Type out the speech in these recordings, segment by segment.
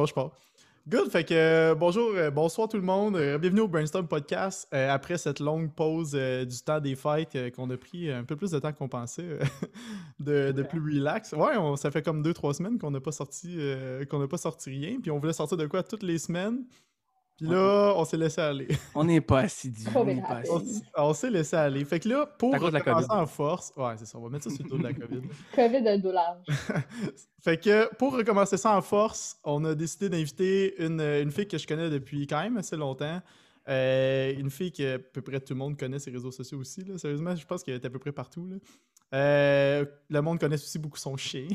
Bon, je pars. Good, fait que euh, bonjour, euh, bonsoir tout le monde. Euh, bienvenue au Brainstorm Podcast. Après cette longue pause du temps des fêtes qu'on a pris un peu plus de temps qu'on pensait, de, de plus relax. Ouais, on- ça fait comme deux, trois semaines qu'on n'a pas sorti qu'on n'a pas sorti rien. Puis on voulait sortir de quoi toutes les semaines? Puis là, on s'est laissé aller. On n'est pas assidus. On. On assidus. s- on s'est laissé aller. Fait que là, pour à recommencer en force, ouais, c'est ça, on va mettre ça sur le dos de la COVID. COVID de douleur. Fait que pour recommencer ça en force, on a décidé d'inviter une, une fille que je connais depuis quand même assez longtemps. Euh, une fille que à peu près tout le monde connaît ses réseaux sociaux aussi. Là. Sérieusement, je pense qu'elle est à peu près partout. Là. Euh, le monde connaît aussi beaucoup son chien.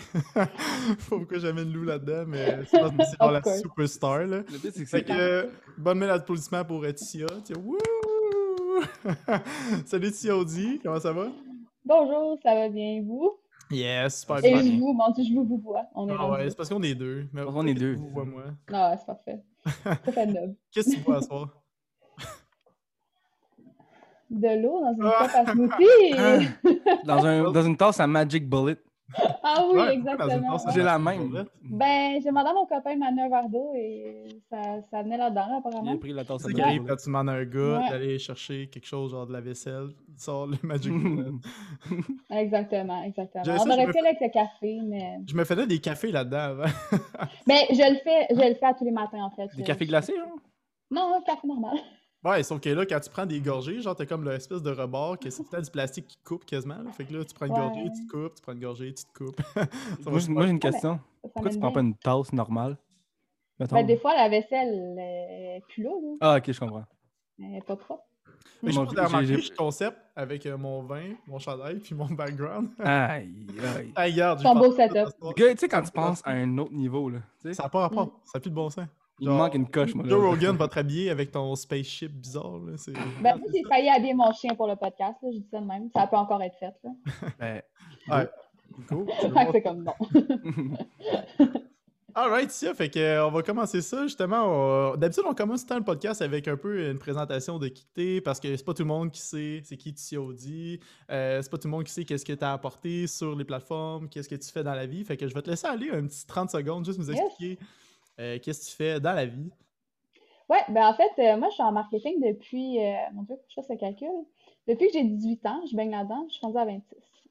Pourquoi j'amène Lou là-dedans, mais c'est parce que c'est genre Of la course. superstar. Là. Le pire, c'est que Fait c'est que, euh, bonne main d'applaudissement pour Tia. Salut Tia Audi, comment ça va? Bonjour, ça va bien, vous? Yes, super Et bien. je vous, mon Dieu, je vous vous vois. On est Ah ouais, c'est parce qu'on est deux. Mais qu'on est deux. Vous, vois moi. Ah ouais, c'est parfait. Ça fait noble. Qu'est-ce que tu vois à soir? De l'eau dans une Ah. coupe à smoothie! dans, un, dans une tasse à Magic Bullet. Ah oui, Ouais, exactement. tasse, J'ai la même. Ben, j'ai demandé à mon copain verre d'eau et ça, ça venait là-dedans, là, J'ai apparemment. pris la tasse à qui arrive quand tu demandes à un gars Ouais. d'aller chercher quelque chose, genre de la vaisselle, il sort le Magic Bullet. Exactement, exactement. J'avais On ça, je aurait me pu aller avec le café, mais. Je me faisais des cafés là-dedans avant. Ben, je le fais, je le fais à tous les matins, en fait. Des Je- cafés je- glacés, genre? Non, un café normal. Ouais, sauf que là, quand tu prends des gorgées, genre, t'as comme l'espèce de rebord que c'est temps du plastique qui coupe quasiment. là. Fait que là, tu prends une Ouais. gorgée, tu te coupes, tu prends une gorgée, tu te coupes. Moi, j'ai- super moi, j'ai une mais- question. Ça Pourquoi tu prends pas une tasse normale? Mettons? Ben, des fois, la vaisselle est plus là, là. Ah, ok, je comprends. Elle est pas propre. Que je pense remarqué, je concept avec euh, mon vin, mon chandail, puis mon background. Aïe, aïe. Ah, regarde, j'ai Ton beau setup. tu sais, quand tu penses à un autre niveau, là, Ça n'a pas rapport, ça n'a plus de bon sens. Il genre, me manque une coche, moi. Joe. Rogan va te habiller avec ton spaceship bizarre. Là. c'est- Ben, moi, j'ai failli habiller mon chien pour le podcast, là. Je dis ça de même. Ça peut encore être fait, là. Ben, Ouais. Cool. C'est comme non. Alright, ça, fait que, euh, on va commencer ça justement. on- D'habitude, on commence tout le temps le podcast avec un peu une présentation de qui t'es, parce que c'est pas tout le monde qui sait c'est qui TCOD, euh, c'est pas tout le monde qui sait qu'est-ce que t'as apporté sur les plateformes, qu'est-ce que tu fais dans la vie. Fait que je vais te laisser aller un petit 30 secondes, juste nous Yes. Euh, qu'est-ce que tu fais dans la vie? Ouais, ben en fait, euh, moi, je suis en marketing depuis, euh, mon Dieu, je fasse le calcul. Depuis que j'ai 18 ans, je baigne là-dedans, je suis rendue à 26.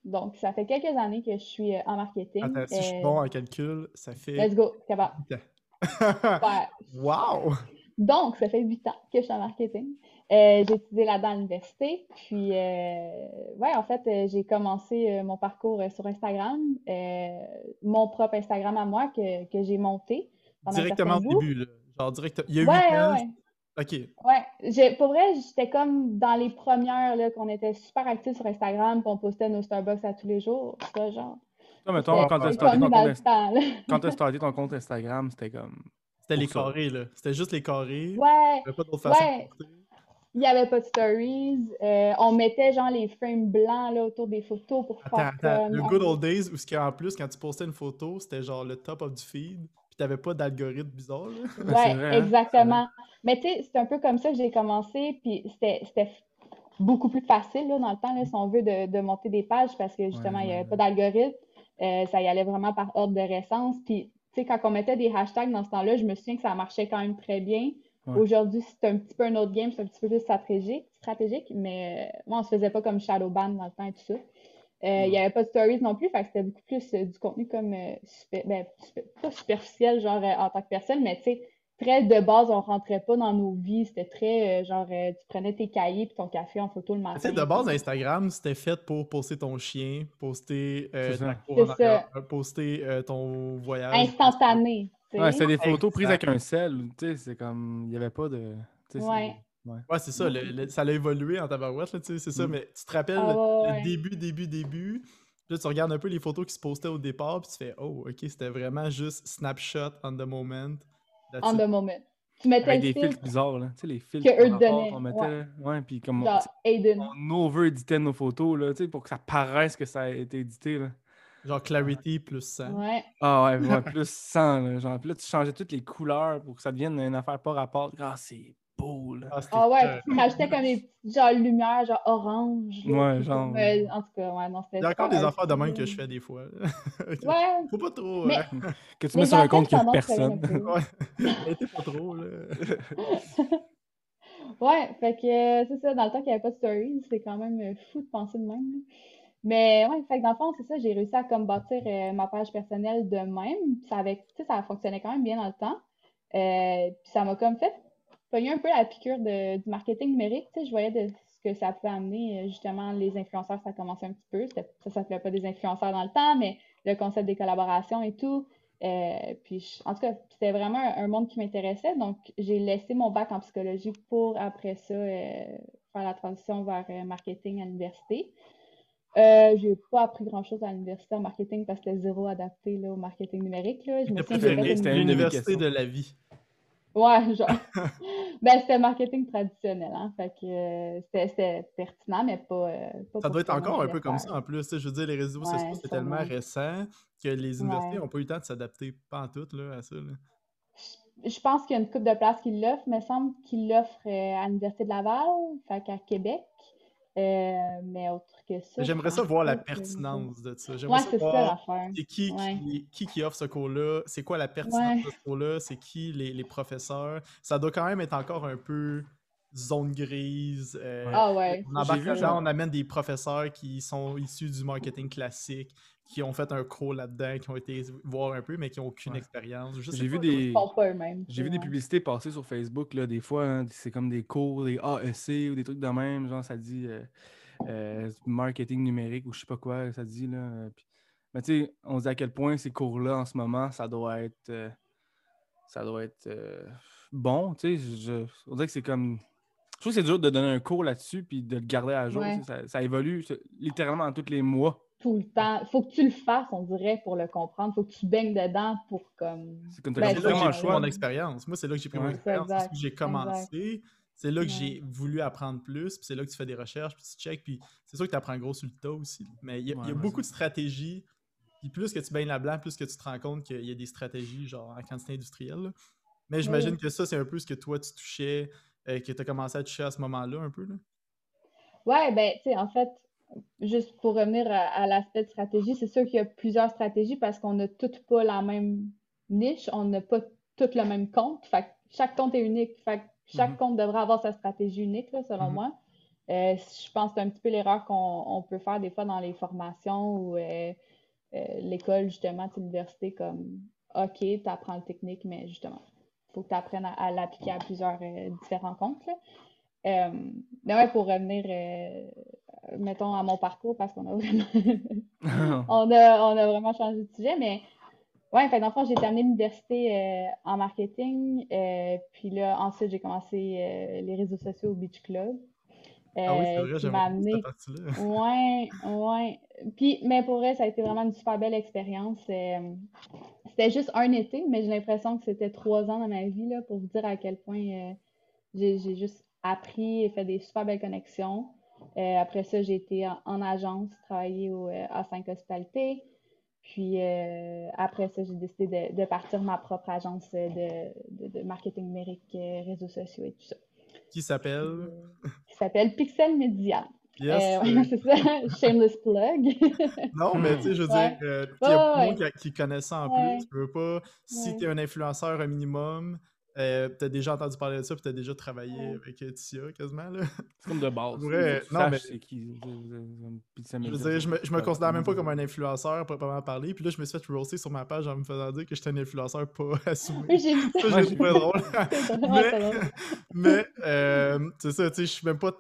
Donc, ça fait quelques années que je suis en marketing. Attends, si je suis bon en calcul, ça fait. Let's go, capable. Ouais. wow! Donc, ça fait 8 ans que je suis en marketing. Euh, j'ai étudié là-dedans à l'université. Puis, euh, ouais, en fait, euh, j'ai commencé mon parcours sur Instagram, mon propre Instagram à moi que, que j'ai monté. Directement au début, là. Genre, direct... il y a 8 Ouais, ouais, ans. ouais. Ok. Ouais, j'ai- pour vrai, j'étais comme dans les premières, là, qu'on était super actifs sur Instagram, puis on postait nos Starbucks à tous les jours, ça, genre. Toi, mettons, quand t'as j'étais starté ton compte ton Instagram, c'était comme. C'était les ça. carrés, là. C'était juste les carrés. Ouais, Il n'y avait pas d'autre façon Ouais. de porter. il n'y avait pas de stories. euh, on mettait, genre, les frames blancs, là, autour des photos pour Attends, faire attends. comme... Le good old days où, ce qu'en plus, quand tu postais une photo, c'était genre le top of du feed, puis t'avais pas d'algorithme bizarre, là. Ouais, hein, exactement. Mais tu sais, c'est un peu comme ça que j'ai commencé, puis c'était c'était beaucoup plus facile là, dans le temps, là, si on veut, de, de monter des pages parce que justement, il n'y avait ouais. pas d'algorithme. Euh, ça y allait vraiment par ordre de récence. Puis, tu sais, quand on mettait des hashtags dans ce temps-là, je me souviens que ça marchait quand même très bien. Ouais. Aujourd'hui, c'est un petit peu un autre game, c'est un petit peu plus stratégique, stratégique mais euh, moi, on se faisait pas comme Shadowban dans le temps et tout ça. Euh, Il n'y avait pas de stories non plus, fait que c'était beaucoup plus euh, du contenu comme, euh, super- ben, super- pas superficiel, genre euh, en tant que personne, mais tu sais, très de base, on rentrait pas dans nos vies, c'était très, euh, genre, euh, tu prenais tes cahiers puis ton café en photo le Tu matin. sais, de base, Instagram, c'était fait pour poster ton chien, poster euh, ta cour en poster euh, ton voyage. Instantané, tu Ouais, c'était des photos prises avec un sel. Tu sais, c'est comme. Il n'y avait pas de. tu Ouais. Ouais, c'est ça, le- le- ça a évolué en tabarouette, là, tu sais, c'est ça, Mm. mais tu te rappelles Ah le, ouais, le ouais. début, début, début, puis là, tu regardes un peu les photos qui se postaient au départ, puis tu fais « Oh, OK, c'était vraiment juste snapshot on the moment. That's On it. the moment. Tu mettais Avec des filtre, filtres bizarres, là. Tu sais, les filtres Que eux rapport donnaient, qu'on mettait, ouais. là. Ouais, puis comme on, on over-éditait nos photos, là, tu sais, pour que ça paraisse que ça a été édité, là. Genre clarity plus 100. Ouais. Ah ouais, ouais, plus 100, là, genre. Puis là, tu changeais toutes les couleurs pour que ça devienne une affaire pas rapport. Ah, c'est beau, là. Ah, Ah ouais, il rajoutait comme des petites genre lumières, genre orange. Ouais, genre, comme, euh, en tout cas, ouais, non, c'était Il y a encore des affaires de même que je fais des fois. Ouais, Faut pas trop. Mais- euh, Que tu mets sur un compte qu'il n'y a personne. Ouais. Arrêtez pas trop, là. Ouais, fait que euh, c'est ça, dans le temps qu'il n'y avait pas de stories, c'est quand même euh, fou de penser de même. là. Mais ouais, fait que dans le fond, c'est ça, j'ai réussi à comme bâtir euh, ma page personnelle de même. Puis Ça avait, tu sais, ça fonctionnait quand même bien dans le temps. Euh, puis ça m'a comme fait pogner un peu la piqûre de, du marketing numérique. Tu sais, je voyais de ce que ça pouvait amener. euh, Justement, les influenceurs, ça commençait un petit peu. Ça s'appelait pas des influenceurs dans le temps, mais le concept des collaborations et tout. Euh, puis, je- en tout cas, c'était vraiment un, un monde qui m'intéressait. Donc, j'ai laissé mon bac en psychologie pour, après ça, euh, faire la transition vers euh, marketing à l'université. Euh, j'ai pas appris grand-chose à l'université en marketing parce que c'était zéro adapté là, au marketing numérique. Là. Je me c'était une... de la vie. Ouais, genre. ben, c'était marketing traditionnel, hein. Fait que euh, c'était pertinent, mais pas. euh, pas Ça doit être encore un peu comme ça en plus. Je veux dire, les réseaux sociaux, Ouais, c'est tellement récent que les universités Ouais. n'ont pas eu le temps de s'adapter pas en tout là, à ça. là. Je pense qu'il y a une couple de places qui l'offrent. Il me semble qu'ils l'offrent à l'Université de Laval, fait qu'à Québec. Euh, mais autre que ça. J'aimerais ça voir la pertinence de ça. J'aimerais Ouais, ça c'est ça l'affaire. c'est qui, Ouais. qui, qui qui offre ce cours-là, c'est quoi la pertinence Ouais. de ce cours-là, c'est qui les, les professeurs. Ça doit quand même être encore un peu zone grise. euh, Ah ouais. On embarque genre- on amène des professeurs qui sont issus du marketing classique, qui ont fait un cours là-dedans, qui ont été voir un peu, mais qui n'ont aucune Ouais. expérience. J'ai vu des. J'ai vu des publicités passer sur Facebook, là, des fois, hein, c'est comme des cours, des AEC ou des trucs de même, genre ça dit euh, euh, marketing numérique ou je sais pas quoi, ça dit là. euh, puis- Mais tu sais, on se dit à quel point ces cours-là en ce moment, ça doit être euh, ça doit être euh, bon, tu sais, je, je- on dirait que c'est comme je trouve que c'est dur de donner un cours là-dessus puis de le garder à jour, Ouais. ça, ça évolue littéralement tous les mois. Tout le temps. Faut que tu le fasses, on dirait, pour le comprendre. Faut que tu baignes dedans pour comme. C'est comme Ben, vraiment choix. mon expérience. Moi, c'est là que j'ai pris mon expérience. Que j'ai commencé. C'est là que Ouais. j'ai voulu apprendre plus. Puis c'est là que tu fais des recherches, puis tu checkes. Puis c'est sûr que tu apprends gros sur le tas aussi. Mais il y a, y beaucoup de stratégies. Puis plus que tu baignes là-dedans, plus que tu te rends compte qu'il y a des stratégies, genre en quantité industrielle. là. Mais j'imagine que ça, c'est un peu ce que toi, tu touchais, euh, que tu as commencé à toucher à ce moment-là, un peu. Là. Ouais, ben, tu sais, en fait, juste pour revenir à, à l'aspect de stratégie, c'est sûr qu'il y a plusieurs stratégies parce qu'on n'a toutes pas la même niche, on n'a pas toutes le même compte. Fait que chaque compte est unique. Fait que chaque Mhm. compte devrait avoir sa stratégie unique, là, selon Mhm. moi. Euh, je pense que c'est un petit peu l'erreur qu'on on peut faire des fois dans les formations ou euh, euh, l'école, justement, l'université, comme OK, tu apprends le technique, mais justement, il faut que tu apprennes à, à l'appliquer à plusieurs différents comptes. là. Euh, mais ouais, pour revenir, euh, mettons, à mon parcours, parce qu'on a vraiment, on a, on a vraiment changé de sujet, mais ouais, fait dans le fond, j'ai à l'université euh, en marketing, euh, puis là, ensuite, j'ai commencé les réseaux sociaux au Beach Club. ah oui, c'est vrai, amené cette partie-là. Ouais, ouais. Puis, mais pour vrai, ça a été vraiment une super belle expérience. C'était juste un été, mais j'ai l'impression que c'était trois ans dans ma vie, là, pour vous dire à quel point j'ai juste appris et fait des super belles connexions. Euh, après ça, j'ai été en, en agence, travaillé au euh, A5 Hospitalité. Puis euh, après ça, j'ai décidé de, de partir ma propre agence euh, de, de, de marketing numérique, euh, réseaux sociaux et tout ça. Qui s'appelle? Euh, qui s'appelle Pixel Media. Yes. Euh, euh, ouais, c'est ça, shameless plug. Non, mais tu sais, je veux Ouais. dire, euh, il y a beaucoup ouais. qui, qui connaît ça en plus. Tu veux pas, si tu es un influenceur un minimum, euh, tu as déjà entendu parler de ça, puis tu as déjà travaillé avec euh, Tia quasiment. Là. C'est comme de base. Ouais, non, mais- c'est qui. Je m'est veux dire, je me, je me ouais, considère même pas comme un influenceur, proprement parler. Puis là, je me suis fait roaster sur ma page en me faisant dire que j'étais un influenceur pas assumé. Oui, j'ai vu ça. J'ai trouvé drôle. Mais, mais euh, c'est ça, tu sais, je suis même pas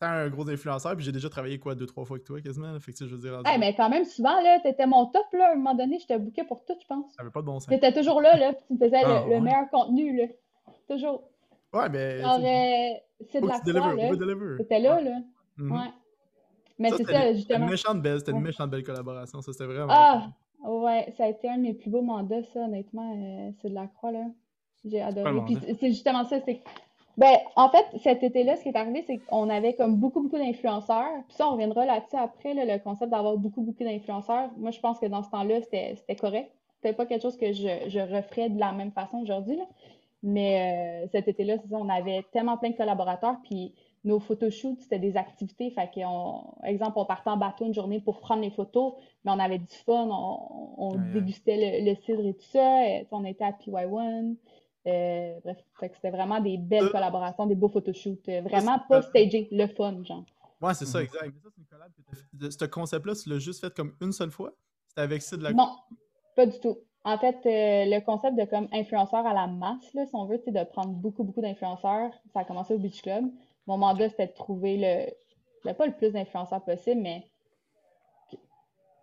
un gros influenceur, puis j'ai déjà travaillé quoi, deux, trois fois avec toi quasiment. là. Fait que je veux dire, Hey, mais quand même, souvent, là, t'étais mon top, là. À un moment donné, je te bookais pour tout, je pense. ça avait pas de bon sens. T'étais toujours là, là, puis tu me faisais Ah, le, le ouais. meilleur contenu, là. Toujours. Ouais, mais. Sais, euh, c'est de la que deliver, là. T'étais là, là. Mhm. Ouais. Mais c'est ça, une- C'était justement. une méchante belle, c'était une Ouais. méchante belle collaboration, ça c'était vraiment. Ah, ouais, ça a été un de mes plus beaux mandats, ça, honnêtement. euh, c'est de la croix, là. J'ai adoré. Puis c'est justement ça, c'est que- Ben, en fait, cet été-là, ce qui est arrivé, c'est qu'on avait comme beaucoup, beaucoup d'influenceurs. Puis ça, on reviendra là-dessus après, là, le concept d'avoir beaucoup, beaucoup d'influenceurs. Moi, je pense que dans ce temps-là, c'était correct. C'était pas quelque chose que je, je referais de la même façon aujourd'hui. Mais euh, cet été-là, c'est ça, on avait tellement plein de collaborateurs, puis nos photoshoots, c'était des activités. Fait qu'on, exemple, on partait en bateau une journée pour prendre les photos, mais on avait du fun, on, dégustait le, cidre et tout ça. on était à PY1. Euh, bref, c'était vraiment des belles euh, collaborations, des beaux photoshoots. Vraiment pas stagé, le fun, genre. Ouais, c'est ça, mhm. exact. Mais ça, c'est une collab que Ce concept-là, tu l'as juste fait comme une seule fois? C'était avec Sid la Non, pas du tout. En fait, euh, le concept de comme influenceur à la masse, là, si on veut, c'est de prendre beaucoup, beaucoup d'influenceurs. Ça a commencé au Beach Club. Mon mandat, c'était de trouver le, pas le plus d'influenceurs possible, mais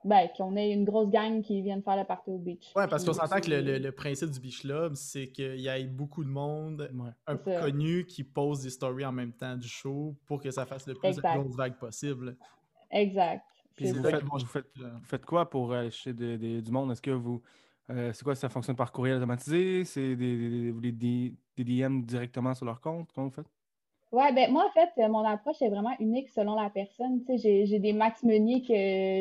ben, qu'on ait une grosse gang qui vienne faire le party au beach. Ouais, parce qu'on s'entend que le, principe du beach club, c'est qu'il y ait beaucoup de monde, un peu connu, qui pose des stories en même temps du show pour que ça fasse le plus de grosses vagues possible. Exact. Puis vous faites, vous, faites, quoi pour aller chez du monde? Est-ce que vous. Euh, c'est quoi, ça fonctionne par courriel automatisé? C'est des, des, des, DM directement sur leur compte? Comment vous faites? Ouais, ben moi, en fait, euh, mon approche est vraiment unique selon la personne. Tu sais, j'ai des Max Meunier que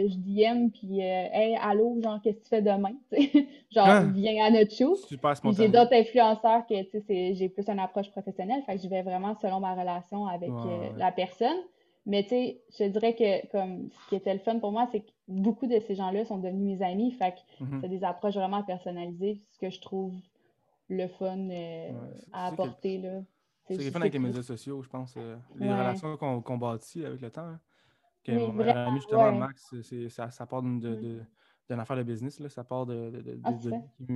je DM, puis euh, Hey, allô, genre, qu'est-ce que tu fais demain? genre, ah! viens à notre show. Super J'ai d'autres influenceurs que, tu sais, j'ai plus une approche professionnelle. Fait que je vais vraiment selon ma relation avec euh, la personne. Mais tu sais, je dirais que comme ce qui était le fun pour moi, c'est que beaucoup de ces gens-là sont devenus mes amis. Fait que mm-hmm. c'est des approches vraiment personnalisées, ce que je trouve le fun à apporter. là. C'est le fun avec les médias sociaux, je pense. Euh, les relations qu'on bâtit avec le temps. Hein. mon ami, justement, Max, ça, ça, part d'une mm. affaire de business. Là. Ça part de, de, ah,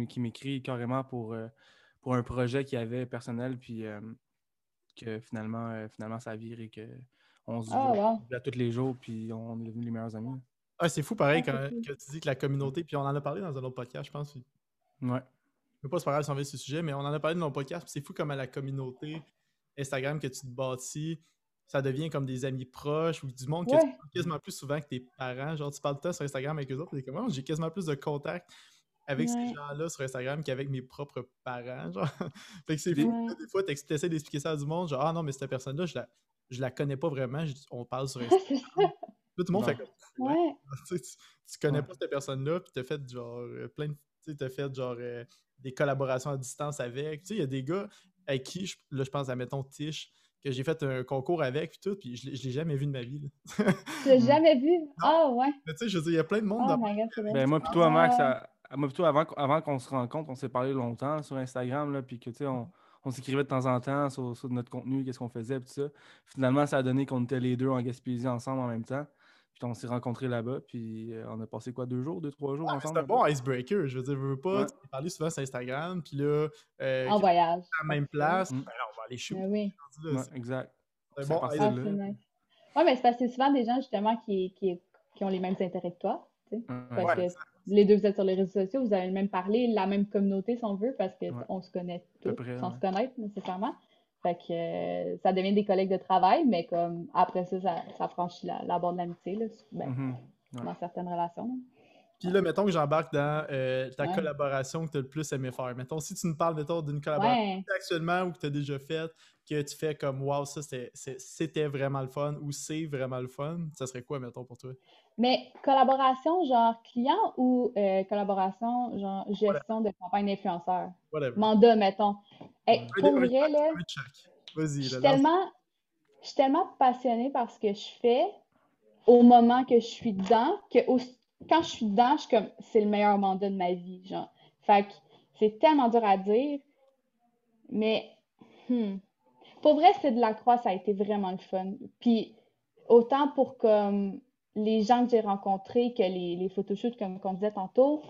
qui, m'écrit carrément pour, euh, pour un projet qu'il avait personnel, puis euh, que finalement, finalement, ça vire et qu'on se ah, voit tous les jours, puis on est devenus les meilleurs amis. Ah, c'est fou, pareil, ah, quand, tu dis que la communauté, puis on en a parlé dans un autre podcast, je pense. Ouais. Je ne pas se parler on ce sujet, mais on en a parlé dans notre podcast, c'est fou comme à la communauté Instagram que tu te bâtis, ça devient comme des amis proches ou du monde que tu parles quasiment plus souvent que tes parents. Genre, tu parles temps sur Instagram avec eux autres, et comment j'ai quasiment plus de contact avec ces gens-là sur Instagram qu'avec mes propres parents. Genre. fait que c'est fou. Des fois, tu essaies d'expliquer ça à du monde, genre, ah non, mais cette personne-là, je la, je la connais pas vraiment, on parle sur Instagram. tout le monde fait comme ouais. tu, tu, connais pas cette personne-là, puis t'as fait genre euh, plein de. Tu t'as fait genre euh, des collaborations à distance avec. Tu sais, il y a des gars, avec qui, je, là, je pense à, mettons, Tish, que j'ai fait un concours avec, puis tout, puis je, je l'ai jamais vu de ma vie. tu l'as jamais vu? Ah, ouais. Mais tu sais, je veux dire, il y a plein de monde. Oh ben, moi, toi, Max, moi, plutôt avant, avant qu'on se rencontre, on s'est parlé longtemps sur Instagram, là, puis que, tu sais, on, on s'écrivait de temps en temps sur, sur notre contenu, qu'est-ce qu'on faisait, puis tout ça. Finalement, ça a donné qu'on était les deux en Gaspésie ensemble en même temps. Puis on s'est rencontrés là-bas, puis euh, on a passé quoi, deux jours, deux, trois jours ensemble? C'est un bon icebreaker, je veux dire, je veux pas, tu parler souvent sur Instagram, puis là... Euh, en voyage. À la même place, mm. ben on va aller chez ben oui. exact. C'est bon icebreaker. Ouais, mais c'est parce que c'est souvent des gens, justement, qui, qui, qui, ont les mêmes intérêts que toi, tu sais. Parce que les deux, vous êtes sur les réseaux sociaux, vous avez le même parler, la même communauté, si on veut, parce qu'on se connaît tous, sans se connaître, nécessairement. Fait que euh, ça devient des collègues de travail, mais comme après ça, ça, franchit la, la de l'amitié, ben, mm-hmm. dans certaines relations. Puis là, mettons que j'embarque dans euh, ta collaboration que tu as le plus aimé faire. Mettons, si tu nous parles, d'une collaboration actuellement ou que tu as déjà faite, que tu fais comme Wow, ça c'était vraiment le fun ou c'est vraiment le fun, ça serait quoi, mettons, pour toi? Mais collaboration genre client ou euh, collaboration genre gestion de campagne d'influenceur? Mandat, mettons. Pour vrai, là, je suis tellement, tellement passionnée par ce que je fais au moment que je suis dedans que quand je suis dedans, je suis comme c'est le meilleur mandat de ma vie. Genre. Fait que c'est tellement dur à dire. Mais hmm, pour vrai, c'est de la croix, ça a été vraiment le fun. Puis autant pour comme les gens que j'ai rencontrés que les, les photoshoots, comme on disait tantôt,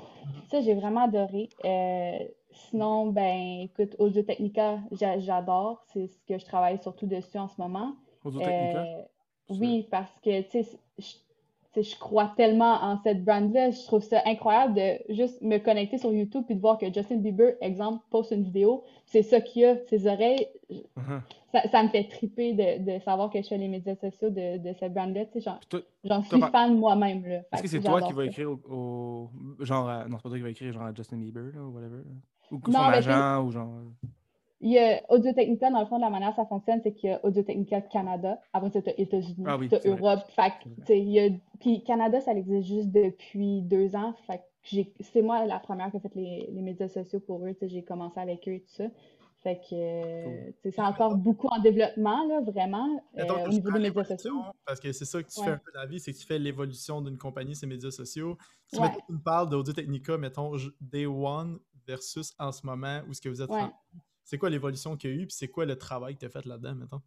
ça, j'ai vraiment adoré. Euh, sinon, ben, écoute, Audio Technica, j'adore. C'est ce que je travaille surtout dessus en ce moment. Audio Technica? Euh, oui, parce que, tu sais, je crois tellement en cette brand-là. Je trouve ça incroyable de juste me connecter sur YouTube puis de voir que Justin Bieber, exemple, poste une vidéo. C'est ça qu'il a, ses oreilles. Uh-huh. ça, me fait triper de, savoir que je fais les médias sociaux de, cette brand-là. J'en suis fan moi-même. Est-ce que c'est toi qui vas écrire au, genre, non, c'est pas toi qui vas écrire genre à Justin Bieber ou whatever? Ou son agent ou genre. Il y a Audio Technica, dans le fond, de la manière ça fonctionne, c'est qu'il y a Audio Technica Canada. Après, c'est États-Unis, ah oui, Europe. Fait il y a... Puis Canada, ça existe juste depuis deux ans. Fait c'est moi la première qui a fait les, les médias sociaux pour eux. J'ai commencé avec eux et tout ça. Fait que c'est encore beaucoup en développement, là, vraiment, euh, que au niveau des médias l'évolution, sociaux. Parce que c'est ça que tu fais un peu dans la vie, c'est que tu fais l'évolution d'une compagnie, ses médias sociaux. Si Ouais. mettons, tu me parles d'Audio Technica, mettons Day One versus en ce moment, où est-ce que vous êtes Ouais. c'est quoi l'évolution qu'il y a eu, puis c'est quoi le travail que tu as fait là-dedans, mettons?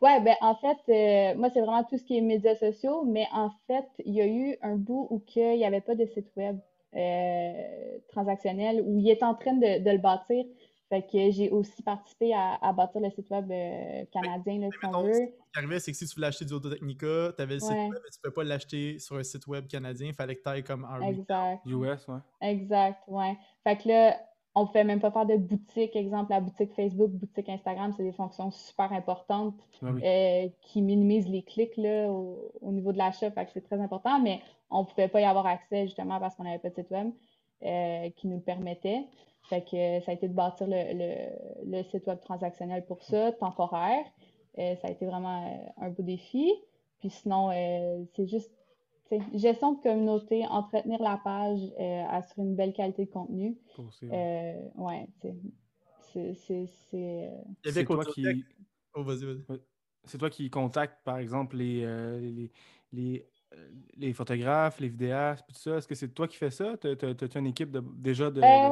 Ouais, ben en fait, euh, moi, c'est vraiment tout ce qui est médias sociaux, mais en fait, il y a eu un bout où il n'y avait pas de site web euh, transactionnel, où il est en train de, de le bâtir. Fait que j'ai aussi participé à, à bâtir le site web euh, canadien, là, si on mettons, veut. Ce qui arrivait, c'est que si tu voulais acheter du Audio Technica, tu avais le site Ouais. web, mais tu ne peux pas l'acheter sur un site web canadien, il fallait que tu ailles comme un. Exact. US, ouais. Exact, ouais. Fait que là, on ne pouvait même pas faire de boutique. Exemple, la boutique Facebook, boutique Instagram, c'est des fonctions super importantes Ah oui. euh, qui minimisent les clics là, au, au niveau de l'achat. Fait que c'est très important, mais on ne pouvait pas y avoir accès justement parce qu'on n'avait pas de site web euh, qui nous le permettait. Fait que ça a été de bâtir le, le- le site web transactionnel pour ça, temporaire. Euh, ça a été vraiment euh, un beau défi. Puis sinon, euh, c'est juste gestion de communauté, entretenir la page, euh, assurer une belle qualité de contenu. Ouais. Euh, ouais, c'est, c'est, c'est, euh, Il y C'est avait toi qui. Oh, vas-y, vas-y. C'est toi qui contactes, par exemple, les, euh, les, les, euh, les photographes, les vidéastes, tout ça. Est-ce que c'est toi qui fais ça? T'as- t'as- T'as-tu une équipe de, déjà de, de- Euh,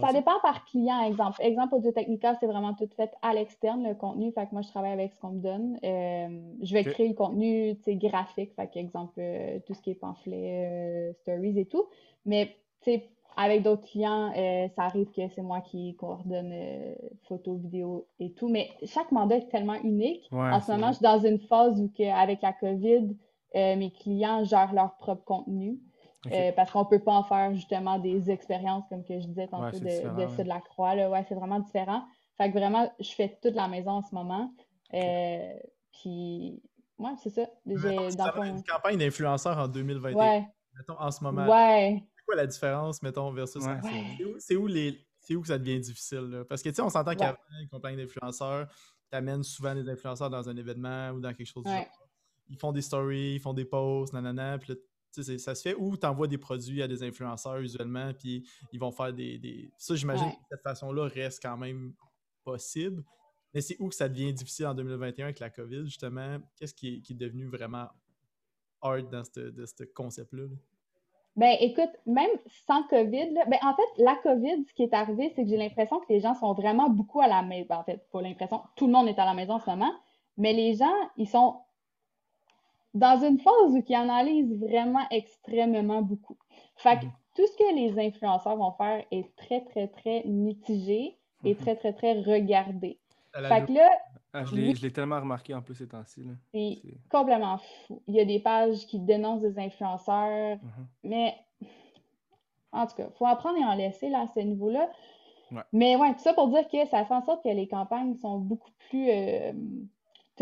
ça dépend par client, exemple. Exemple, Audio Technica, c'est vraiment tout fait à l'externe, le contenu. Fait que moi, je travaille avec ce qu'on me donne. Euh, je vais créer le contenu, graphique. Fait qu'exemple, euh, tout ce qui est pamphlet, euh, stories et tout. Mais, tu sais, avec d'autres clients, ça arrive que c'est moi qui coordonne photos, vidéos et tout. Mais chaque mandat est tellement unique. Ouais, En ce moment, vrai. je suis dans une phase où, que, avec la COVID, mes clients gèrent leur propre contenu. Euh, parce qu'on peut pas en faire justement des expériences, comme que je disais tantôt, Ouais, c'est de, de de la croix. Là. Ouais, c'est vraiment différent. Fait que vraiment, je fais toute la maison en ce moment. Euh, puis, ouais, c'est ça. Mettons, J'ai, tu une campagne d'influenceurs en 2021, ouais, mettons, en ce moment, ouais. c'est quoi la différence, mettons, versus Ouais, c'est où, c'est où les c'est où que ça devient difficile là? Parce que tu sais, on s'entend Ouais. qu'avant, une campagne d'influenceurs, t'amènes souvent des influenceurs dans un événement ou dans quelque chose du Ouais. genre. Ils font des stories, ils font des posts, nanana, puis là, tu ça se fait où t'envoies des produits à des influenceurs usuellement, puis ils vont faire des. des... Ça, j'imagine Ouais. que cette façon-là reste quand même possible. Mais c'est où que ça devient difficile en 2021 avec la COVID, justement? Qu'est-ce qui est, qui est devenu vraiment hard dans ce concept-là? là? Ben, écoute, même sans COVID, là, ben, en fait, la COVID, ce qui est arrivé, c'est que j'ai l'impression que les gens sont vraiment beaucoup à la maison. En fait, pas l'impression, tout le monde est à la maison en ce moment, mais les gens, ils sont dans une phase où ils analysent vraiment extrêmement beaucoup. Fait que Mhm. tout ce que les influenceurs vont faire est très, très, très mitigé et Mhm. très, très, très regardé. Fait que là, Ah, je l'ai oui. tellement remarqué en plus ces temps-ci. c'est complètement fou. Il y a des pages qui dénoncent des influenceurs, Mhm. mais en tout cas, il faut apprendre et en laisser là, à ce niveau-là. Ouais. Mais ouais, tout ça pour dire que ça fait en sorte que les campagnes sont beaucoup plus euh,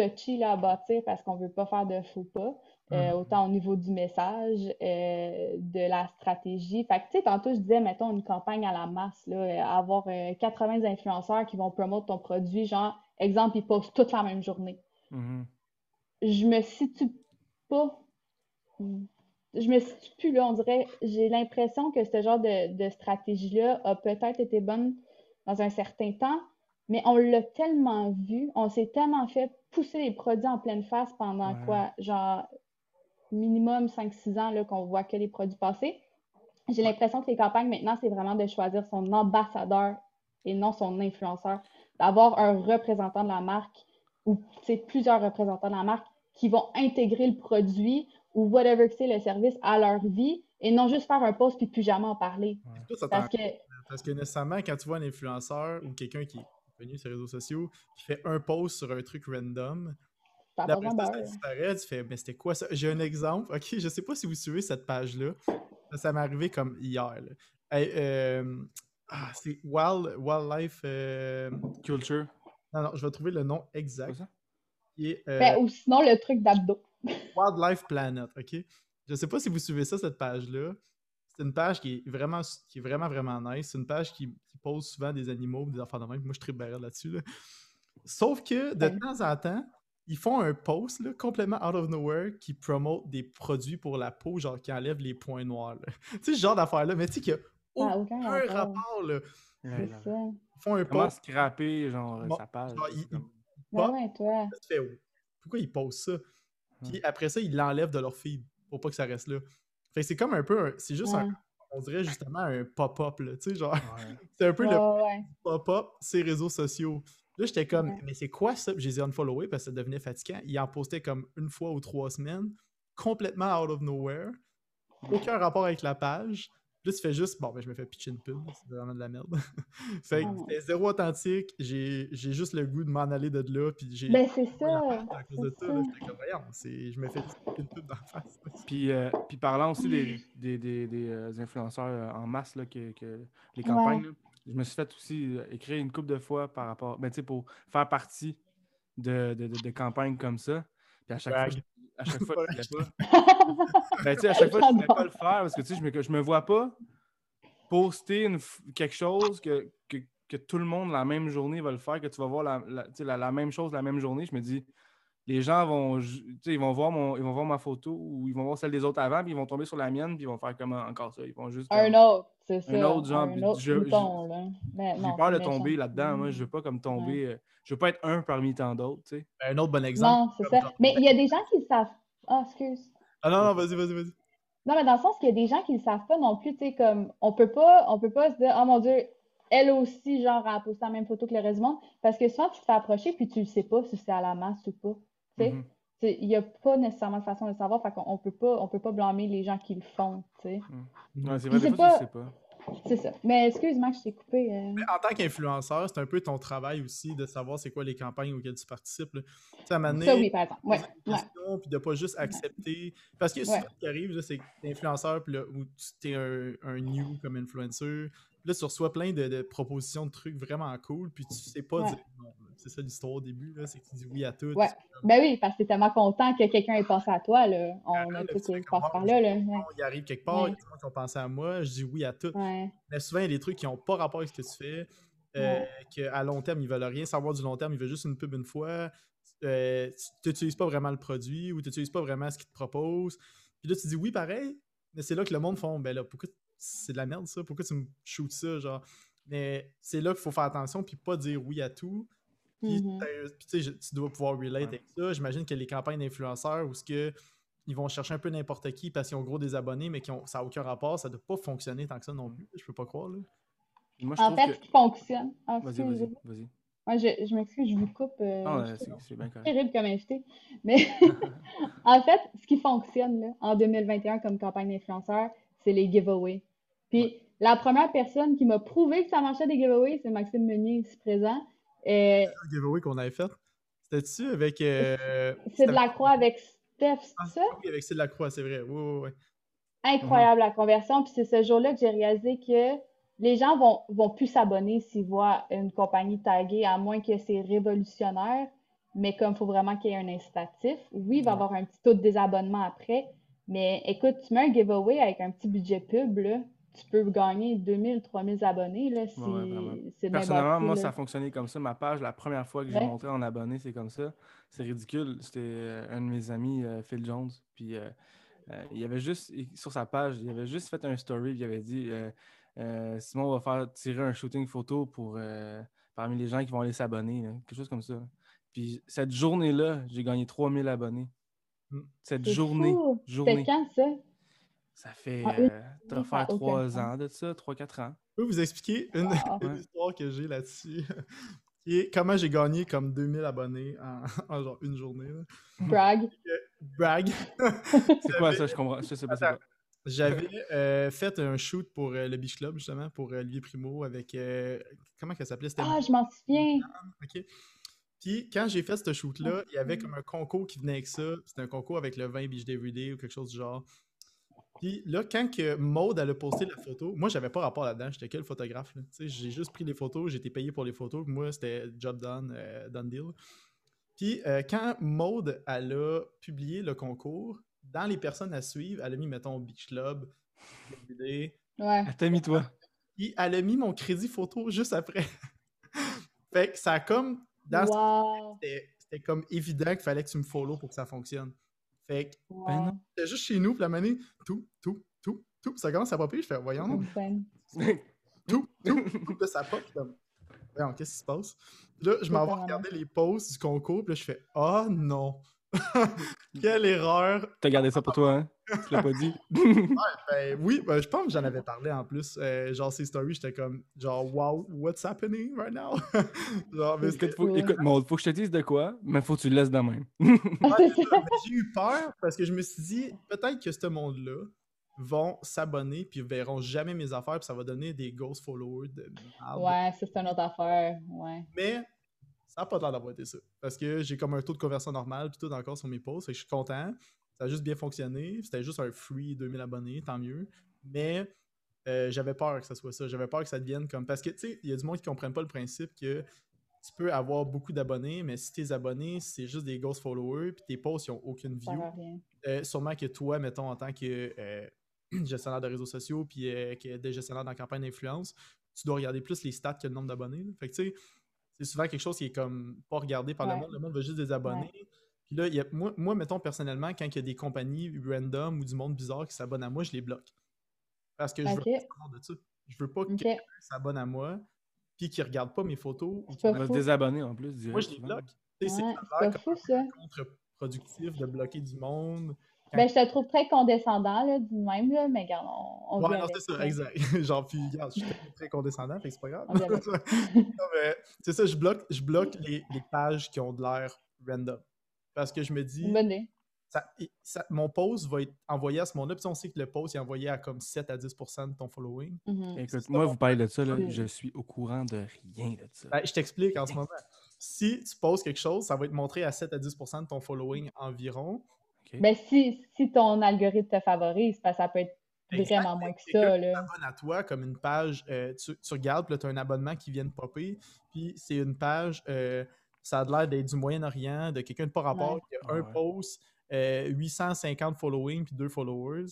touchy là, à bâtir parce qu'on ne veut pas faire de faux pas. euh, Mhm. autant au niveau du message, euh, de la stratégie. Fait que, tu sais, tantôt, je disais, mettons, une campagne à la masse, là, euh, avoir euh, 80 influenceurs qui vont promouvoir ton produit, genre, exemple, ils postent toute la même journée Mhm. je me situe pas. Je me situe plus là, on dirait. J'ai l'impression que ce genre de, de stratégie-là a peut-être été bonne dans un certain temps, mais on l'a tellement vu, on s'est tellement fait pousser les produits en pleine face pendant Ouais. quoi? Genre minimum 5-6 ans là, qu'on voit que les produits passer. J'ai l'impression que les campagnes maintenant, c'est vraiment de choisir son ambassadeur et non son influenceur. D'avoir un représentant de la marque ou tu sais, plusieurs représentants de la marque qui vont intégrer le produit ou whatever que c'est le service à leur vie et non juste faire un post puis plus jamais en parler. Parce que, Parce que nécessairement, quand tu vois un influenceur ou quelqu'un qui est connu sur les réseaux sociaux, qui fait un post sur un truc random, pas après ça, disparaît, tu fais, mais c'était quoi ça? J'ai un exemple, ok, je sais pas si vous suivez cette page-là, ça, ça m'est arrivé comme hier. là. Hey, euh, ah, c'est Wild, Wildlife, euh, Culture. non, non, je vais trouver le nom exact, euh, Ben, ou sinon, le truc d'abdos. Wildlife Planet, ok? Je sais pas si vous suivez ça, cette page-là. C'est une page qui est vraiment, qui est vraiment, vraiment nice. C'est une page qui, qui pose souvent des animaux, des enfants de même. Moi, je suis très là-dessus. là. Sauf que de Ouais. temps en temps, ils font un post là, complètement out of nowhere qui promote des produits pour la peau, genre qui enlève les points noirs. tu sais, ce genre d'affaire-là, mais tu sais qu'il y a n'a aucun aucun rapport. là. Ouais, là. Ils font un Comment post, scraper, genre, Bon, sa page. genre, il- ouais, toi. pourquoi ils postent ça? Puis après ça, ils l'enlèvent de leur feed pour pas que ça reste là. Fait que c'est comme un peu, un- c'est juste un, on dirait justement un pop-up, là, tu sais, genre, Ouais. c'est un peu Ouais, le pop-up, ces réseaux sociaux. Là, j'étais comme, Ouais. mais c'est quoi ça? Puis Je les ai unfollowés parce que ça devenait fatigant. Ils en postaient comme une fois ou trois semaines, complètement out of nowhere. Aucun rapport avec la page. Là, tu fais juste, bon, ben, je me fais pitcher une pub, c'est vraiment de la merde. fait que c'était zéro authentique. J'ai j'ai juste le goût de m'en aller de là. Puis j'ai. Ben, c'est ça. à cause de c'est ça. ça. J'étais comme, voyons, c'est- je me fais pitcher une pub d'en face. Puis, euh, puis parlant aussi des, des, des, des, euh, influenceurs euh, en masse, là, que, que les campagnes, là, je me suis fait aussi écrire une couple de fois par rapport, ben, tu sais, pour faire partie de, de, de, de campagnes comme ça. Puis à chaque fois, à chaque fois, je voulais pas. Ben, tu sais, à chaque fois, je ne voulais pas le faire parce que, tu sais, je me, je me vois pas poster une quelque chose que, que, que tout le monde la même journée va le faire, que tu vas voir la, la, tu sais, la- la même chose la même journée. Je me dis, les gens vont, ju- tu sais, ils vont voir mon, ils vont voir ma photo ou ils vont voir celle des autres avant, puis ils vont tomber sur la mienne, puis ils vont faire comment encore ça. Ils vont juste. Un comme- autre, c'est ça. autre genre, Un autre je- je- bouton, là. Ben, J'ai peur de tomber là-dedans. Moi, je veux pas comme tomber. euh, je veux pas être un parmi tant d'autres, tu sais. Un autre bon exemple. Non, c'est ça. genre- Mais il y a des gens qui le savent. Ah, excuse. Ah non, non, vas-y, vas-y, vas-y. Non, mais dans le sens qu'il y a des gens qui le savent pas non plus, tu sais, comme, on peut pas, on peut pas se dire, oh mon Dieu, elle aussi, genre, a posté la même photo que le reste du monde, parce que souvent, tu te fais approcher, puis tu le sais pas si c'est à la masse ou pas, tu sais. Mhm. Tu sais, Il y a pas nécessairement de façon de le savoir, fait qu'on on peut pas, on peut pas blâmer les gens qui le font, tu sais. Ouais, c'est vrai, des fois, tu pas- sais pas. C'est ça. Mais excuse-moi, je t'ai coupé. euh. Mais en tant qu'influenceur, c'est un peu ton travail aussi de savoir c'est quoi les campagnes auxquelles tu participes. là. Tu sais, à un moment donné, Ça, oui, par exemple. Ouais, puis de pas juste accepter. Parce que Ouais. ce qui arrive, c'est que t'es influenceur, puis là, ou tu es un, un new comme influencer, là, tu reçois plein de, de propositions de trucs vraiment cool, puis tu sais pas Ouais. dire non. là. C'est ça l'histoire au début, là, c'est que tu dis oui à tout. Ouais. Ben oui, parce que t'es tellement content que quelqu'un est passé à toi, là. On Ah, a tous passé comme, par bon, là, là. Ouais. Il arrive quelque part, il y a des gens qui ont pensé à moi, je dis oui à tout. Mais souvent, il y a des trucs qui n'ont pas rapport avec ce que tu fais, euh, qu'à long terme, ils veulent rien savoir du long terme, ils veulent juste une pub une fois. Euh, tu n'utilises pas vraiment le produit ou tu n'utilises pas vraiment ce qu'ils te proposent. Puis là, tu dis oui, pareil, mais c'est là que le monde font ben là, pourquoi c'est de la merde ça? Pourquoi tu me shoots ça? Genre, mais c'est là qu'il faut faire attention puis pas dire oui à tout. Puis, Mhm. puis tu sais, je- tu dois pouvoir relate Ouais. avec ça. J'imagine que les campagnes d'influenceurs où ce que ils vont chercher un peu n'importe qui parce qu'ils ont gros des abonnés, mais qui ont, ça n'a aucun rapport, ça ne doit pas fonctionner tant que ça non plus. Je peux pas croire. Là. Moi, je En fait, ce que. qui fonctionne. Ah, Vas-y, vas-y, vas-y. Moi, je, je m'excuse, je vous coupe. euh, Ah, je ouais, suis c'est c'est bien correct. terrible comme invité. Mais en fait, ce qui fonctionne là, en 2021 comme campagne d'influenceur, c'est les giveaways. Puis la première personne qui m'a prouvé que ça marchait des giveaways, c'est Maxime Meunier ici présent. Euh, Le giveaway qu'on avait fait, c'était-tu avec. euh, c'est de la croix avec Steph, Ah, c'est ça? oui, avec Céline Lacroix, c'est vrai. Oui, oui, oui. Incroyable la conversion. Puis c'est ce jour-là que j'ai réalisé que les gens vont, vont plus s'abonner s'ils voient une compagnie taguée, à moins que c'est révolutionnaire. Mais comme il faut vraiment qu'il y ait un incitatif, oui, il va y Ouais. avoir un petit taux de désabonnement après. Mais écoute, tu mets un giveaway avec un petit budget pub, là, tu peux gagner 2000, 3000 abonnés, là, Ouais, c'est Personnellement, moi, là. ça a fonctionné comme ça. Ma page, la première fois que j'ai Ouais. montré en abonné, c'est comme ça. C'est ridicule. C'était euh, un de mes amis, euh, Phil Jones. Puis euh, euh, il avait juste, sur sa page, il avait juste fait un story. Il avait dit euh, euh, Simon va faire tirer un shooting photo pour euh, parmi les gens qui vont aller s'abonner. là. Quelque chose comme ça. Puis cette journée-là, j'ai gagné 3000 abonnés. Mm. Cette C'est journée. fou. journée. C'était quand, ça? Ça fait. Ah, euh, ça faire ça trois ans de ça, trois, quatre ans. Je peux vous expliquer une, Ouais. histoire que j'ai là-dessus. qui est comment j'ai gagné comme 2000 abonnés en, en genre une journée. là. Brag. Brag. C'est quoi ça? Je comprends. Je sais pas. Attends. quoi. J'avais euh, fait un shoot pour euh, le Beach Club, justement, pour euh, Olivier Primo avec. euh, comment qu'elle s'appelait? C'était Ah, je m'en souviens. OK. Puis quand j'ai fait ce shoot-là, il y avait comme un concours qui venait avec ça. C'était un concours avec le vin Beach Everyday ou quelque chose du genre. Puis là, quand que Maude elle a posté la photo, moi j'avais pas rapport là-dedans, j'étais que le photographe. là. Tu sais, J'ai juste pris les photos, été payé pour les photos. Moi, c'était job done, euh, done deal. Puis euh, quand Maude elle a publié le concours, dans les personnes à suivre, elle a mis, mettons, Beach Club, Ouais. Attends, mis-toi. puis elle a mis mon crédit photo juste après. fait que ça a comme. Dans ce Wow. c'était c'était comme évident qu'il fallait que tu me follow pour que ça fonctionne. Fait que non. c'était juste chez nous, puis la manée, tout, tout, tout, tout. Ça commence à popper, je fais, voyons. Insane. tout, tout, tout, là, ça pop. Comme, Voyons, qu'est-ce qui se passe? Là, je m'en vais regarder les posts du concours, puis là, je fais Oh non! Quelle erreur! T'as gardé ça pour toi, hein? Tu l'as pas dit? Ben oui, ben, je pense que j'en avais parlé en plus. Euh, genre, ces stories, j'étais comme, genre, wow, what's happening right now? genre, mais Écoute, faut, écoute, Maud, faut que je te dise de quoi, mais faut que tu le laisses de même. J'ai eu peur parce que je me suis dit, peut-être que ce monde-là vont s'abonner puis verront jamais mes affaires puis ça va donner des ghost followers de merde. Ouais, ça, c'est une autre affaire. Ouais. Mais ça n'a pas l'air d'avoir été ça. Parce que j'ai comme un taux de conversion normal puis tout encore sur mes posts. que je suis content. Ça a juste bien fonctionné. C'était juste un free 2000 abonnés, tant mieux. Mais euh, j'avais peur que ça soit ça. J'avais peur que ça devienne comme. Parce que, tu sais, il y a du monde qui ne comprennent pas le principe que tu peux avoir beaucoup d'abonnés, mais si tes abonnés, c'est juste des ghost followers puis tes posts, ils n'ont aucune view. Euh, sûrement que toi, mettons, en tant que euh, gestionnaire de réseaux sociaux puis que des gestionnaires dans la campagne d'influence, tu dois regarder plus les stats que le nombre d'abonnés. Fait que tu sais, c'est souvent quelque chose qui est comme pas regardé par Ouais. le monde. Le monde veut juste des abonnés. Puis là, il y a- moi, moi, mettons, personnellement, quand il y a des compagnies random ou du monde bizarre qui s'abonnent à moi, je les bloque. Parce que je veux pas de ça. Je veux pas que quelqu'un s'abonne à moi puis qu'il regarde pas mes photos. ou va se désabonner en plus. direct, Moi, je les bloque. Ouais, c'est l'air pas comme fou, ça. contre-productif de bloquer du monde. Ben, je te trouve très condescendant, là, du même, là, mais regarde, on, on Ouais, non, c'est ça, exact. Genre, puis, regarde, je suis très, très condescendant, fait que c'est pas grave. C'est ça, je bloque, je bloque les, les pages qui ont de l'air random. Parce que je me dis, ça, mon post va être envoyé à ce monde-là, puis on sait que le post est envoyé à comme 7 à 10% de ton following. Mhm. Écoute, moi, vous parlez de ça, là, Mm. je suis au courant de rien de ça. Ben, je t'explique en ce moment. Si tu postes quelque chose, ça va être montré à 7 à 10% de ton following environ. ok? Ben, si, si ton algorithme te favorise, ça peut être vraiment moins que ça, là. s'abonne à toi comme une page, euh, tu, tu regardes, puis là, tu as un abonnement qui vient de popper, puis c'est une page, euh, ça a l'air d'être du Moyen-Orient, de quelqu'un de pas rapport, Ouais. qui a un ouais. post, euh, 850 following, puis deux followers,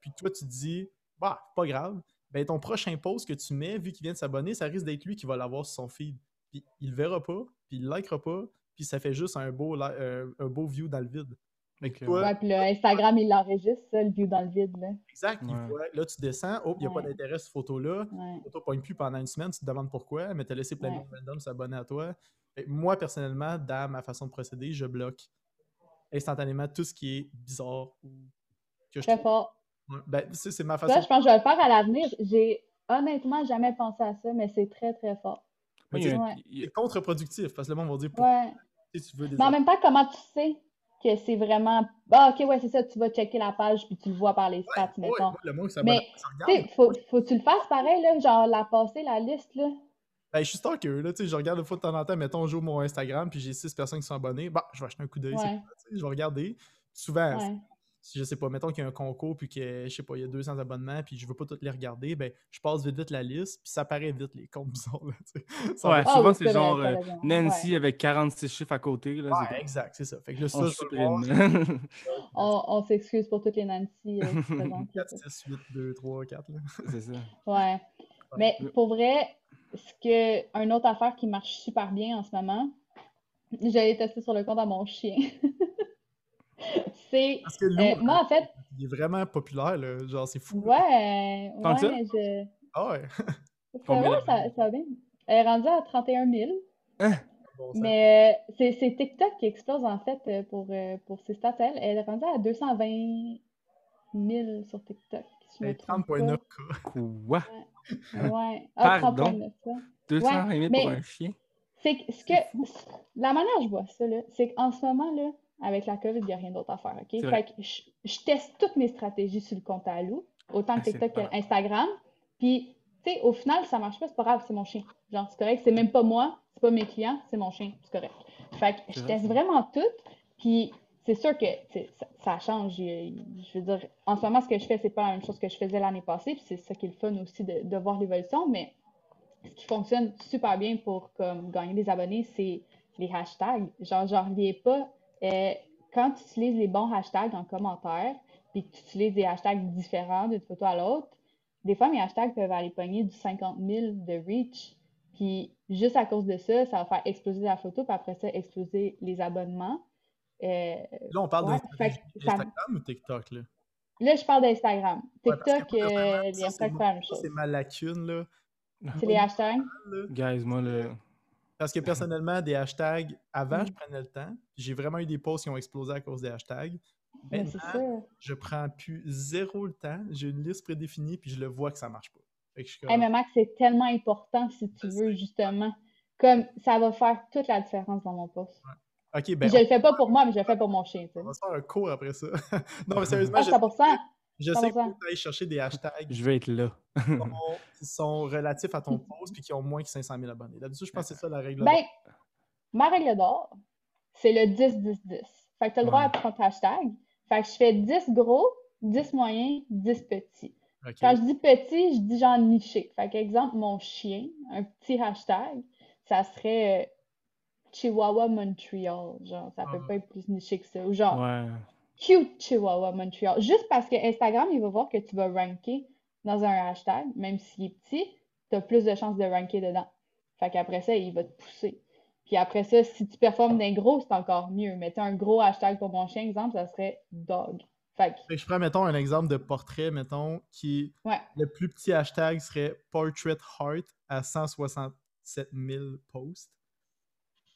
puis toi, tu te dis, bah, pas grave, ben ton prochain post que tu mets, vu qu'il vient de s'abonner, ça risque d'être lui qui va l'avoir sur son feed. Puis il le verra pas, puis il le likera pas, puis ça fait juste un beau, euh, un beau view dans le vide. Que Ouais, puis le Instagram, il l'enregistre, ça, le view dans le vide, là. exact, il Ouais. voit, là, tu descends, oh, il n'y a pas d'intérêt cette photo-là, Ouais. photo pogne plus pendant une semaine, tu te demandes pourquoi, mais tu as laissé plein de random s'abonner à toi. Moi, personnellement, dans ma façon de procéder, je bloque instantanément tout ce qui est bizarre ou que je Très fort. Ben, ça, c'est ma Ça, façon. je pense que je vais le faire à l'avenir. J'ai honnêtement jamais pensé à ça, mais c'est très, très fort. Ouais. a- C'est contre-productif parce que le monde va dire pourquoi Ouais. tu veux des Mais en même temps, comment tu sais que c'est vraiment. Ah, ok, ouais, c'est ça, tu vas checker la page puis tu le vois par les stats, Ouais, mettons. le monde Mais, ça sais, faut, faut que tu le fasses pareil, là, genre la passer, la liste, là. Ben, je suis stalker, là, tu sais, je regarde une fois de temps en temps, mettons, j'ouvre mon Instagram, puis j'ai six personnes qui sont abonnées, bah, je vais acheter un coup d'œil, Ouais. je vais regarder. Souvent, Ouais. si je sais pas, mettons qu'il y a un concours, puis que, je sais pas, il y a 200 abonnements, puis je veux pas toutes les regarder, ben, je passe vite vite la liste, puis ça paraît vite, les comptes bizarres, là, tu sais. Ça Ouais, Ah souvent c'est genre euh. Nancy avec 46 chiffres à côté. Là, Ouais, c'est exact, c'est ça. Fait que là, ça, on je s'excuse pour toutes les Nancy euh, qui se présentent. là. 4, 6, 8, 2, 3, 4, là. c'est ça. Ouais. Mais pour vrai, ce que une autre affaire qui marche super bien en ce moment, j'allais tester sur le compte à mon chien. C'est Parce que Lou, euh, moi en fait, il est vraiment populaire, là, genre, c'est fou. ouais, Tant que ça? ouais, je Ah ouais. ça, Combien ouais, ça, d'abonnés? ça va bien. Elle est rendue à 31 000. Bon, ça- Mais euh, c'est c'est TikTok qui explose en fait euh, pour, euh, pour ses stats. Elle, elle est rendue à 220 000 sur TikTok. Si je me Ben, trompe 30.9 pas. K. Quoi? Ouais. Ah, Pardon? 30.9, ouais. 220 000 mais- pour un chien? C'est que, ce que la manière dont je vois ça, là, c'est qu'en ce moment, là, avec la COVID, il n'y a rien d'autre à faire. OK? Fait que je, je teste toutes mes stratégies sur le compte à Lou, autant Ah, c'est TikTok qu'Instagram. Puis, tu sais, au final, ça marche pas, c'est pas grave, c'est mon chien. Genre, c'est correct, c'est même pas moi, c'est pas mes clients, c'est mon chien, c'est correct. Fait que je teste vraiment tout. Puis, c'est sûr que ça, change. Je, veux dire, en ce moment, ce que je fais, c'est pas la même chose que je faisais l'année passée. Puis, c'est ça qui est le fun aussi de, de voir l'évolution. Mais ce qui fonctionne super bien pour comme, gagner des abonnés, c'est les hashtags. Genre, j'en reviens pas. euh, quand tu utilises les bons hashtags en commentaire, puis que tu utilises des hashtags différents d'une photo à l'autre, des fois, mes hashtags peuvent aller pogner du 50 000 de reach. Puis, juste à cause de ça, ça va faire exploser la photo, puis après ça, exploser les abonnements. Euh, Là, on parle Ouais, ça- d'Instagram ou TikTok, là? là, je parle d'Instagram. Ouais, TikTok, moi, euh, les hashtags, c'est la même ça, chose. c'est ma lacune, là. C'est les hashtags? Guys, moi, le... Parce que personnellement, des hashtags, avant, Mm. je prenais le temps. J'ai vraiment eu des posts qui ont explosé à cause des hashtags. Mais c'est Maintenant, ça. je prends plus zéro le temps. J'ai une liste prédéfinie, puis je le vois que ça marche pas. Fait que je suis Hey, comme, mais Max, c'est tellement important si tu veux, justement. Comme ça va faire toute la différence dans mon poste. OK, Puis ben, je le fais pas pour moi, mais je le fais pour mon chien. on va se faire un cours après ça. non, mais sérieusement, Ah, je, 100%. je sais que 100%. tu aller chercher des hashtags je vais être là. qui sont, qui sont relatifs à ton post puis qui ont moins que 500 000 abonnés. D'habitude, je pense que c'est ça la règle. Ben, ma règle d'or, c'est le 10-10-10. Fait que tu as le droit Ouais. à 30 hashtags. Fait que je fais 10 gros, 10 moyens, 10 petits. Quand je dis petit, je dis genre niché. Fait qu'exemple, mon chien, un petit hashtag, ça serait euh, Chihuahua Montreal. Genre, ça peut Ah. pas être plus niché que ça. Ou genre, Ouais. cute Chihuahua Montreal. Juste parce que Instagram, il va voir que tu vas ranker dans un hashtag, même s'il est petit, tu as plus de chances de ranker dedans. Fait qu'après ça, il va te pousser. Puis après ça, si tu performes d'un gros, c'est encore mieux. As un gros hashtag pour mon chien, exemple, ça serait dog. Fait que, Fait que je prends, mettons, un exemple de portrait, mettons, qui ouais. le plus petit hashtag serait Portrait Heart à 167 000 posts.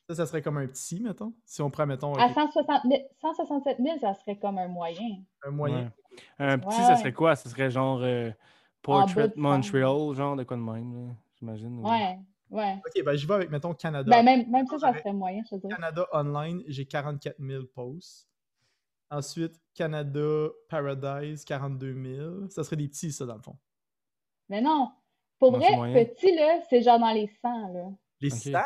Ça, ça serait comme un petit, mettons. Si on prend, mettons, À un- 160 000 167 000, ça serait comme un moyen. un moyen. Ouais. Un petit, Ouais, ça serait quoi? Ça serait genre euh, Portrait Montreal, genre de quoi de même, là, j'imagine. ou- Ouais, ouais. Ok, ben j'y vais avec, mettons, Canada. Ben, même, même ça, ça serait moyen, je te dirais. Canada Online, j'ai 44 000 posts. Ensuite, Canada Paradise, 42 000. Ça serait des petits, ça, dans le fond. Mais non, pour Non, vrai, petit, là, c'est genre dans les 100, là. Les Ok. 100?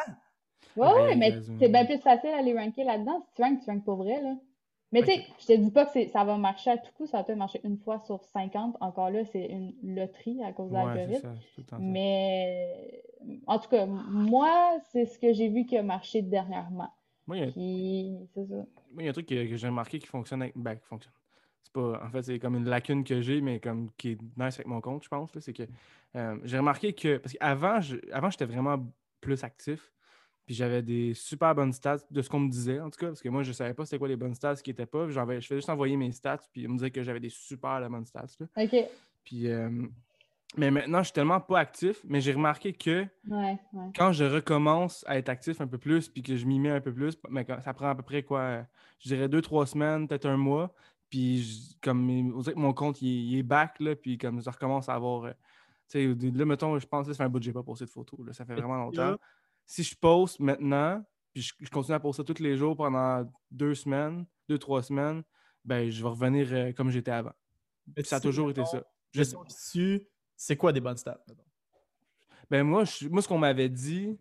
Ouais, mais c'est bien plus facile à les ranker là-dedans. Si tu ranks, tu ranks pour vrai, là. Mais tu sais, je te dis pas que ça va marcher à tout coup, ça va peut-être marcher une fois sur 50. Encore là, c'est une loterie à cause de l'algorithme. Mais en tout cas, moi, c'est ce que j'ai vu qui a marché dernièrement. Moi, il y a Puis, ça. Moi, il y a un truc que, que j'ai remarqué qui fonctionne avec. Ben, qui fonctionne. C'est pas. En fait, c'est comme une lacune que j'ai, mais comme qui est nice avec mon compte, je pense. C'est que euh, j'ai remarqué que. Parce qu'avant, je- avant, j'étais vraiment plus actif. Puis j'avais des super bonnes stats de ce qu'on me disait, en tout cas. Parce que moi, je savais pas c'était quoi les bonnes stats, ce qui était pas. Je faisais juste envoyer mes stats, puis on me disait que j'avais des super bonnes stats. là. OK. Puis. euh, mais maintenant, je suis tellement pas actif, mais j'ai remarqué que Ouais, ouais. quand je recommence à être actif un peu plus, puis que je m'y mets un peu plus, mais quand- ça prend à peu près quoi, je dirais deux, trois semaines, peut-être un mois, puis je- comme mes- on dirait que mon compte il, est- il est back, là, puis comme je recommence à avoir, euh, tu sais, au dé- là, mettons, je pense que ça fait un bout que j'ai pas posté de photos, là, ça fait vraiment longtemps. Si je poste maintenant, puis je, je continue à poster tous les jours pendant deux semaines, deux, trois semaines, ben je vais revenir euh, comme j'étais avant. Mais Ça a toujours été ça. Je dessus, c'est quoi des bonnes stats? mettons? Ben moi, je- moi ce qu'on m'avait dit,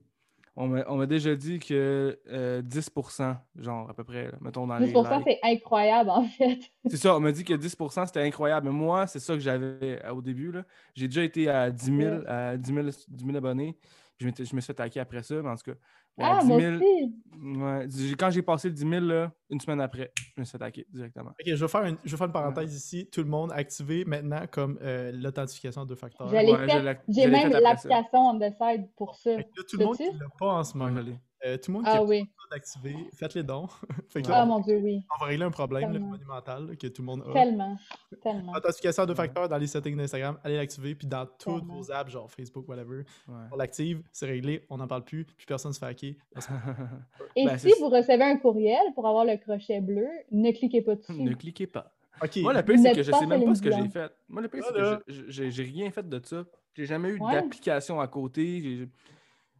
on m'a déjà dit que euh, 10%, genre à peu près, là, mettons dans les 10%, likes. c'est incroyable, en fait. C'est ça, on m'a dit que 10% c'était incroyable. Mais moi, c'est ça que j'avais euh, au début. là. J'ai déjà été à 10 000, Ok. à 10 000, 10 000 abonnés. Je, me suis fait attaquer après ça, mais en tout cas. ouais, Ah, 10 moi 000, aussi. ouais, j'ai- quand j'ai passé le 10 000, là, une semaine après, je me suis fait attaquer directement. Ok, je vais faire une, je vais faire une parenthèse ici. Tout le monde activé maintenant comme euh, l'authentification à deux facteurs. Ouais, J'ai même l'application on the side pour ça. Là, tout le monde qui l'a pas en ce moment, euh, tout le monde qui Ah a oui. D'activer, faites-les dons. fait que Ouais. là, Ah on, mon Dieu, oui. on va régler un problème là, monumental là, que tout le monde a. Tellement. Tellement. Authentification à deux facteurs dans les settings d'Instagram, allez l'activer, puis dans toutes Tellement. vos apps, genre Facebook, whatever, Ouais. on l'active, c'est réglé, on n'en parle plus, puis personne se fait hacker. Et Ben, si vous recevez un courriel pour avoir le crochet bleu, ne cliquez pas dessus. ne cliquez pas. Ok, Moi, le pire, c'est que je pas sais même pas ce que j'ai fait. Moi, le pire, c'est que j'ai j'ai rien fait de ça. J'ai jamais eu Ouais. d'application à côté.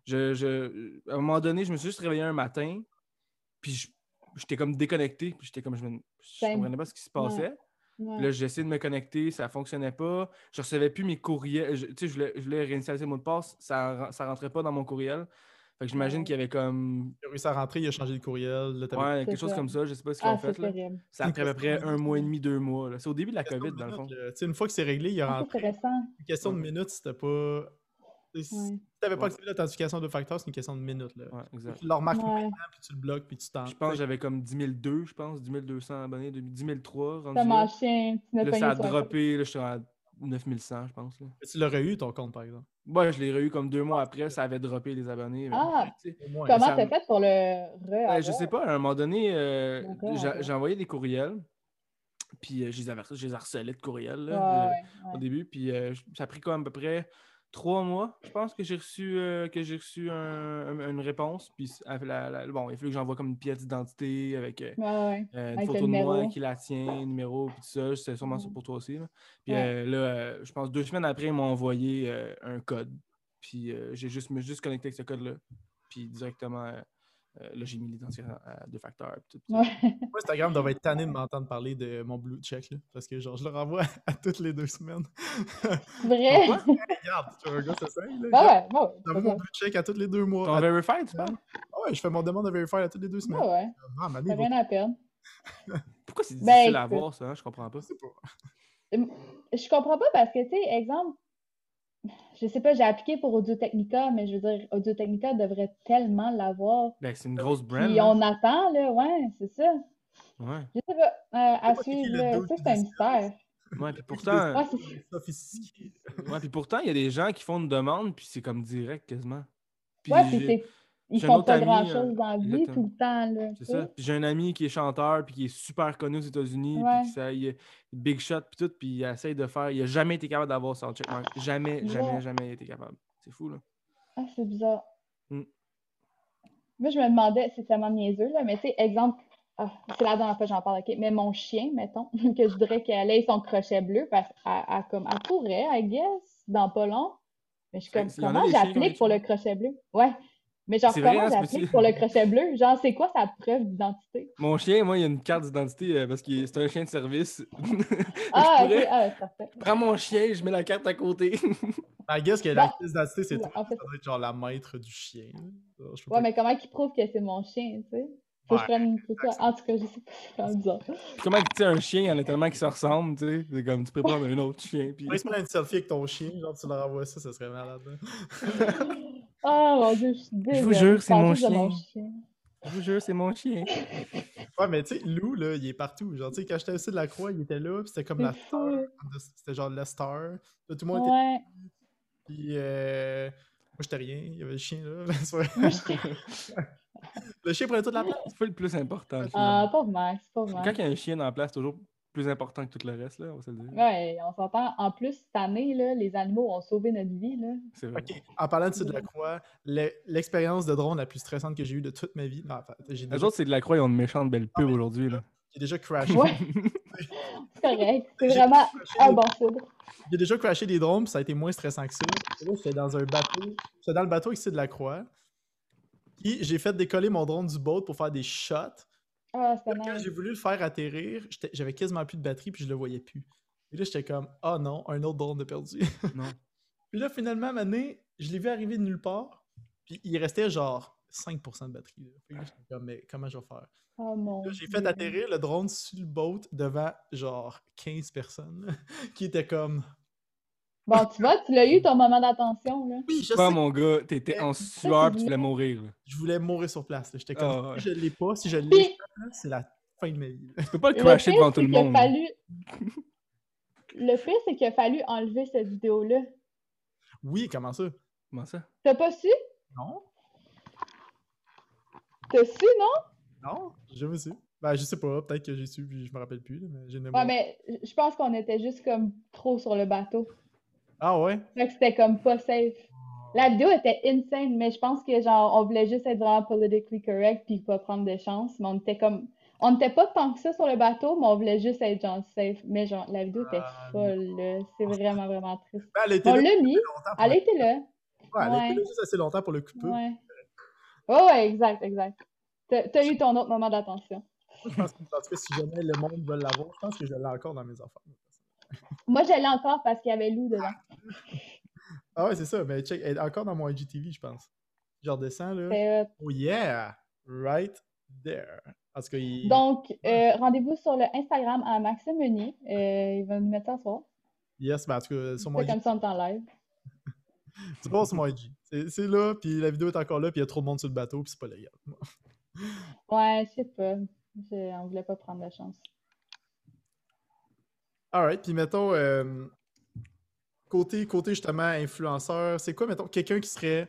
Je, je- à un moment donné, je me suis juste réveillé un matin, puis j'étais comme déconnecté, puis j'étais comme, je, Same. comprenais pas ce qui se passait. Ouais. Là, j'ai essayé de me connecter, ça fonctionnait pas. Je recevais plus mes courriels. Je- Tu sais, je voulais, je voulais réinitialiser le mot de passe, ça, ça rentrait pas dans mon courriel. Fait que j'imagine Ouais. qu'il y avait comme il a réussi à rentrer, il a changé de courriel. Là, ouais, quelque chose ça. comme ça, je sais pas ce qu'ils Ah, ont fait. Là. Ça a pris à peu près un mois et demi, deux mois. là. C'est au début de la COVID, dans le fond. sais, Une fois que c'est réglé, il est Ah, rentré. Une question de minutes, c'était pas. Ouais. N'avais pas Ouais. activé l'authentification de facteur, c'est une question de minutes. Là. Ouais, exact. Tu le remarques Ouais. maintenant, puis tu le bloques, puis tu t'en. Je pense que j'avais comme 10 002, je pense, 10 200 abonnés, 10 003 rendu Ça là. chien. Là, ça a droppé, là, je suis à 9100, je pense. Là. Tu l'aurais eu, ton compte, par exemple. Ouais, je l'ai eu comme deux mois après, ça avait droppé les abonnés. mais, Ah, moins. Comment ça t'as fait pour le re ben, je sais pas, à un moment donné, euh, j'ai envoyé des courriels, puis euh, je, les avais, je les harcelais de courriels là, Ouais, euh, ouais, au début, puis euh, ça a pris quand même à peu près trois mois, je pense que j'ai reçu, euh, que j'ai reçu un- un- une réponse. Puis à la- la- bon, il a fallu que j'envoie comme une pièce d'identité avec euh, Ouais, ouais. euh, une Avec photo de moi qui la tient, numéro, puis tout ça. C'est sûrement ça Mhm. pour toi aussi. là. Puis Ouais. là, je pense deux semaines après, ils m'ont envoyé un code. Puis j'ai juste, me suis juste connecté avec ce code-là. Puis directement, euh, euh, là, j'ai mis l'identifiant à deux facteurs. puis tout, puis tout. Ouais. Moi, Instagram devrait être tanné de m'entendre parler de mon blue check, là, parce que genre, je le renvoie à toutes les deux semaines. Vrai? Pourquoi? Regarde, tu vois un gars, c'est ça? Là, Ah ouais, ouais. J'envoie mon blue check à tous les deux mois. Ton À- Verified, tu parles? Ah ouais, je fais mon demande de verify à toutes les deux semaines. Ouais, ouais. Ah, mère, rien à perdre. Pourquoi c'est Ben, difficile à avoir, ça? hein? Je comprends pas. je sais pas. Je comprends pas parce que, tu sais, exemple, je sais pas, j'ai appliqué pour Audio-Technica, mais je veux dire, Audio-Technica devrait tellement l'avoir. Ben, c'est une grosse brand. Puis là. on attend, là, ouais, c'est ça. Ouais. Je sais pas, euh, à suivre, le ça, c'est un mystère. Ouais, puis pourtant, Ouais, ouais, puis pourtant, il y a des gens qui font une demande, puis c'est comme direct quasiment. Puis ouais, puis c'est. Ils font pas grand-chose dans la vie tout le temps, là. C'est ça. Puis j'ai un ami qui est chanteur, puis qui est super connu aux États-Unis, Ouais. puis ça, il est big shot, puis tout, puis il essaye de faire. Il a jamais été capable d'avoir son checkmark. Jamais, jamais, Ouais. jamais été capable. C'est fou, là. Ah, c'est bizarre. Mm. Moi, je me demandais, c'est tellement niaiseux, là, mais tu sais, exemple, ah, c'est la dernière fois que j'en parle, OK, mais mon chien, mettons, que je voudrais qu'elle ait son crochet bleu, parce qu'elle comme, elle pourrait, I guess, dans pas long. Mais je suis comme, comment j'applique pour le crochet bleu? Ouais. Mais genre, comment hein, j'applique petit- pour le crochet bleu? Genre, c'est quoi sa preuve d'identité? Mon chien, moi, il a une carte d'identité euh, parce que c'est un chien de service. Ah, OK, pourrais ah, c'est parfait. prendre mon chien, je mets la carte à côté. I guess que Ben, la pièce d'identité, c'est ouais, toi. en fait- Ça doit être genre la maître du chien. peux Ouais, pas- mais comment qu'il prouve que c'est mon chien, tu sais? Faut que je prenne une photo. En tout cas, je sais pas, c'est vraiment bizarre. Puis comment, tu sais, un chien, il y en a tellement qui se ressemblent, tu sais. C'est comme, tu peux prendre un autre chien, puis... Prise-moi une selfie avec ton chien, genre tu leur envoies ça, ça serait malade. Oh mon dieu, je suis désolée. vous jure, je c'est mon chien. Je vous jure, c'est mon chien. Ouais, mais tu sais, Lou, là, il est partout. Genre, tu sais, quand j'étais aussi de la Croix, il était là, puis c'était comme la star. C'était genre la star. Là, tout le monde était. Ouais. Puis, euh... moi, j'étais rien. Il y avait le chien, là. Le chien prenait toute la place. C'est pas le plus important. Ah, finalement. pauvre Max, pauvre Quand Max. il y a un chien dans la place, c'est toujours plus important que tout le reste, là, on va se le dire. Ouais, on s'entend. En plus, cette année, là, les animaux ont sauvé notre vie, là. C'est vrai. Ok, en parlant de ça de la Croix, le- l'expérience de drone la plus stressante que j'ai eue de toute ma vie. Non, enfin, j'ai Les déjà, autres, c'est de la croix, ils ont une méchante belle pub aujourd'hui, là. j'ai déjà crashé. Ouais, c'est correct. C'est vraiment un des- bon cible. J'ai déjà crashé des drones, puis ça a été moins stressant que ça. J'étais dans un bateau. J'étais dans le bateau ici de la Croix. Puis j'ai fait décoller mon drone du boat pour faire des shots. Ah, c'est Là, Quand nice. j'ai voulu le faire atterrir, j'avais quasiment plus de batterie, puis je le voyais plus. Et là, j'étais comme, ah non, un autre drone de perdu. Non. puis là, finalement, à un moment donné, je l'ai vu arriver de nulle part. Puis il restait genre 5% de batterie. là. Fait que là, j'étais comme, mais comment je vais faire? Oh mon Là, j'ai fait atterrir le drone sur le boat devant genre 15 personnes qui étaient comme. Bon, tu vois, tu l'as eu ton moment d'attention, là. Oui, je sais. mon gars, t'étais en sueur pis tu voulais mourir, là. Je voulais mourir sur place. là. J'étais comme, Ah, ouais. je l'ai pas, si je l'ai, Puis- c'est la fin de ma vie. Tu peux pas le Le crasher pire, devant tout le monde. fallu... Le pire, c'est qu'il a fallu enlever cette vidéo-là. Oui, comment ça? Comment ça? T'as pas su? Non? T'as su, non? Non? Je me sais. Ben, je sais pas. Peut-être que j'ai su, puis je me rappelle plus. mais j'ai Ouais, mais je pense qu'on était juste comme trop sur le bateau. Ah ouais? Fait que c'était comme pas safe. La vidéo était insane, mais je pense que genre on voulait juste être vraiment politically correct puis pas prendre de chance. Mais on était comme. On n'était pas tant que ça sur le bateau, mais on voulait juste être genre safe. Mais genre la vidéo était Ah, folle, là. C'est vraiment, vraiment triste. Ben, elle était On là l'a mis. Elle le- était là. Ouais, elle ouais. était là juste assez longtemps pour le couper. Ouais. Ouais, ouais, exact, exact. T'as eu ton autre moment d'attention. Moi, je pense que, si jamais le monde veut l'avoir, je pense que je l'ai encore dans mes affaires. Moi, je l'ai encore parce qu'il y avait Lou dedans. Ah ouais, c'est ça. Mais check, elle est encore dans mon IGTV, je pense. Je redescends, là. Oh yeah! Right there. Cas, il... Donc, euh, rendez-vous sur le Instagram à Maxime Meunier. Euh, il va nous mettre ça ce soir. Yes, ben en tout cas, sur mon C'est comme ça, on est en live. C'est pas sur mon IG. C'est c'est là, puis la vidéo est encore là, puis il y a trop de monde sur le bateau, puis c'est pas légal. Ouais, je sais pas. Je- on voulait pas prendre la chance. Alright, puis mettons, euh, côté, côté justement influenceur, c'est quoi, mettons, quelqu'un qui serait.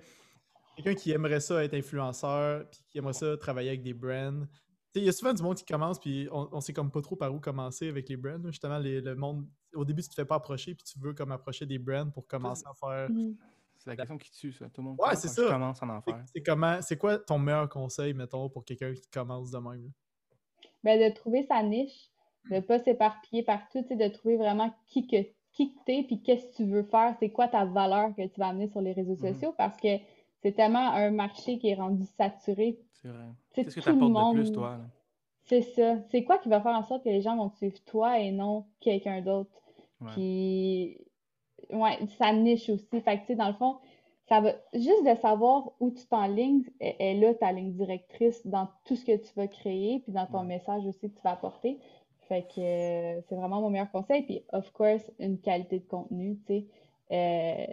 Quelqu'un qui aimerait ça être influenceur, puis qui aimerait ça travailler avec des brands? Tu sais, il y a souvent du monde qui commence, puis on, on sait comme pas trop par où commencer avec les brands. Justement, les- le monde, au début, tu te fais pas approcher, puis tu veux comme approcher des brands pour commencer à faire. C'est la question qui tue, ça. Tout le monde. Ouais, c'est ça. Commence à en C'est- faire. C'est comment, c'est quoi ton meilleur conseil, mettons, pour quelqu'un qui commence de même? là? Ben, de trouver sa niche, de ne pas s'éparpiller partout, tu sais, de trouver vraiment qui que qui que t'es, puis qu'est-ce que tu veux faire, c'est quoi ta valeur que tu vas amener sur les réseaux Mhm. sociaux, parce que c'est tellement un marché qui est rendu saturé. C'est vrai. Qu'est-ce que tu apportes de plus, monde- toi? C'est ça. C'est quoi qui va faire en sorte que les gens vont te suivre toi et non quelqu'un d'autre? Ouais. Puis, ouais, sa niche aussi. Fait que, tu sais, dans le fond, ça va juste de savoir où tu t'enlignes est, est là ta ligne directrice dans tout ce que tu vas créer, puis dans ton Ouais. message aussi que tu vas apporter. Fait que euh, c'est vraiment mon meilleur conseil. Puis, of course, une qualité de contenu, tu sais. Euh,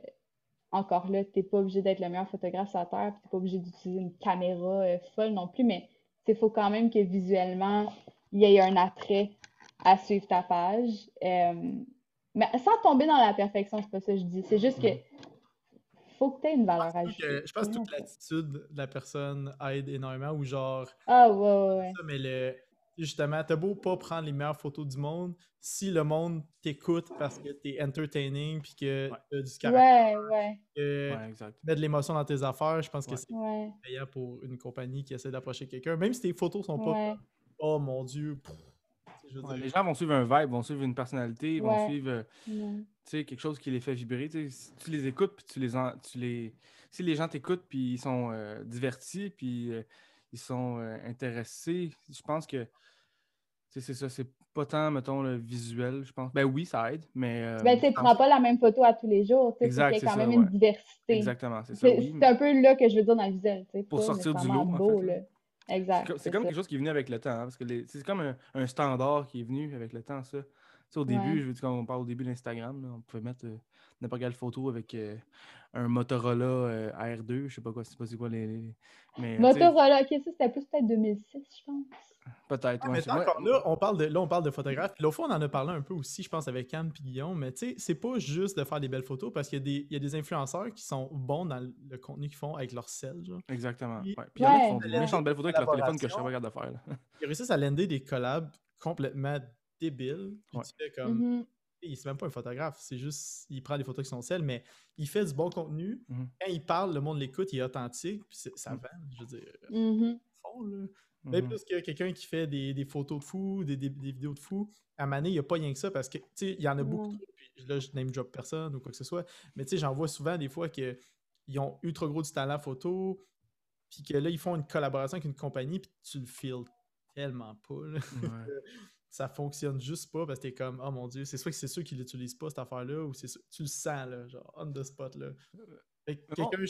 encore là, t'es pas obligé d'être le meilleur photographe sur la Terre, puis t'es pas obligé d'utiliser une caméra euh, folle non plus, mais il faut quand même que visuellement, il y ait un attrait à suivre ta page. Mais sans tomber dans la perfection, c'est pas ça que je dis. C'est juste que faut que tu aies une valeur Je pense ajoutée. que- je pense que toute l'attitude de la personne aide énormément, ou genre, Ah, ouais, ouais, ouais. ça, mais le, justement, t'as beau pas prendre les meilleures photos du monde, si le monde t'écoute parce que t'es entertaining, puis que Ouais. t'as du caractère, Ouais, ouais, que Ouais, exact. mets de l'émotion dans tes affaires, je pense que c'est ouais, payant pour une compagnie qui essaie d'approcher quelqu'un, même si tes photos sont pas ouais. Oh mon dieu, pff, je veux Ouais, dire, les gens vont suivre un vibe, vont suivre une personnalité, vont suivre euh, ouais. tu sais, quelque chose qui les fait vibrer. Si tu les écoutes, puis tu les, en- tu les... si les gens t'écoutent, puis ils sont euh, divertis, puis euh, ils sont euh, intéressés, je pense que c'est ça, c'est pas tant, mettons, le visuel, je pense. Ben oui, ça aide, mais. euh, Ben, tu pense- prends pas la même photo à tous les jours. Qu'il y quand ça, même une diversité. Exactement, c'est ça. C'est Oui, c'est un peu là que je veux dire dans le visuel. tu sais, Pour sortir du lot, en beau, fait, là. là. Exact. C'est co- c'est c'est comme ça. quelque chose qui est venu avec le temps, hein, parce que c'est comme un, un standard qui est venu avec le temps, ça. Tu sais, au début, Ouais. je veux dire, quand on parle au début d'Instagram, on pouvait mettre euh, n'importe quelle photo avec euh, un Motorola euh, R2, je sais pas quoi, c'est pas c'est quoi les. les- Mais, sais, Motorola, ok, ça c'était plus peut-être 2006, je pense. Peut-être, Ah, ouais. mais là, on parle de, là, on parle de photographe. Puis l'autre fois, on en a parlé un peu aussi, je pense, avec Anne et Guillaume. Mais tu sais, c'est pas juste de faire des belles photos parce qu'il y, a des- il y a des influenceurs qui sont bons dans le contenu qu'ils font avec leur sel. Genre. Exactement. Puis- Ouais. Puis il y en a qui font des méchantes belles photos avec leur téléphone que je pas capable de faire. là. Ils réussissent à lander des collabs complètement débiles. Puis Ouais. tu fais comme. Mhm. C'est même pas un photographe, c'est juste. Il prend des photos avec son sel, mais il fait du bon contenu. Mhm. Quand il parle, le monde l'écoute, il est authentique. Puis ça Mhm. vend, je veux dire. Mhm. fond, là. Même Mhm. plus que quelqu'un qui fait des, des photos de fous, des, des- des vidéos de fous. À Mané, il n'y a pas rien que ça parce que, tu sais, il y en a beaucoup trop. Puis là, je name drop personne ou quoi que ce soit. Mais tu sais, j'en vois souvent des fois qu'ils ont eu trop gros du talent photo. Puis que là, ils font une collaboration avec une compagnie. Puis tu le feels tellement pas. là. Ça fonctionne juste pas parce que t'es comme, oh mon dieu, c'est soit que c'est ceux qui l'utilisent pas cette affaire-là ou c'est sûr- tu le sens, là, genre on the spot. Là. Quelqu'un, tu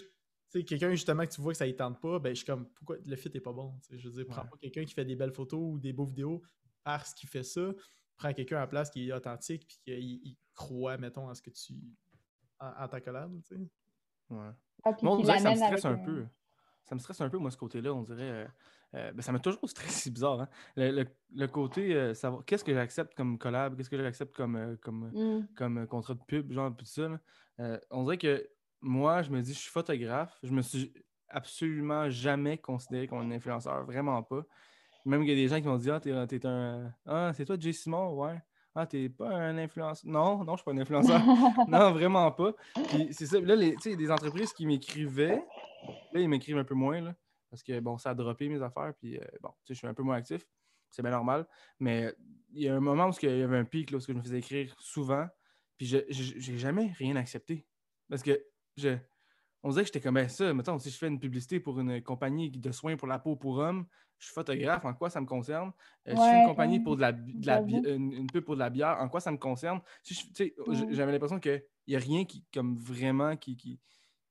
sais, quelqu'un justement que tu vois que ça ne tente pas, ben je suis comme, pourquoi le fit est pas bon? Je veux dire, prends Ouais. pas quelqu'un qui fait des belles photos ou des beaux vidéos parce qu'il fait ça. Prends quelqu'un à la place qui est authentique puis qui il croit, mettons, à ce que tu. en, en ta collab, tu sais. Ouais. Ah, puis Moi, on qui dirait que ça me stresse un peu. Ça me stresse un peu, moi, ce côté-là. On dirait. euh, euh, ben, ça m'a toujours stressé, c'est bizarre. Hein? Le, le- le côté, euh, savoir qu'est-ce que j'accepte comme collab, qu'est-ce que j'accepte comme, comme, Mm. comme contrat de pub, genre, tout ça. on dirait que moi, je me dis, je suis photographe. Je me suis absolument jamais considéré comme un influenceur, vraiment pas. Même qu'il y a des gens qui m'ont dit, ah, t'es, un. Ah, c'est toi, Jay Simon, ouais. Ah, t'es pas un influenceur. Non, non, je suis pas un influenceur. non, vraiment pas. Puis c'est ça. Là, tu sais, des entreprises qui m'écrivaient, là, ils m'écrivent un peu moins, là, parce que, bon, ça a droppé mes affaires, puis, euh, bon, je suis un peu moins actif. C'est bien normal. Mais il y a un moment où il y avait un pic, là, où je me faisais écrire souvent, puis je j'ai jamais rien accepté. Parce que je, on dirait que j'étais comme ben, ça. Mettons, si je fais une publicité pour une compagnie de soins pour la peau pour hommes, je suis photographe, en quoi ça me concerne? Euh, si je fais une compagnie pour de la, de la une, une pub pour de la bière, en quoi ça me concerne? Si Ouais. J'avais l'impression qu'il n'y a rien qui, comme vraiment, qui, qui,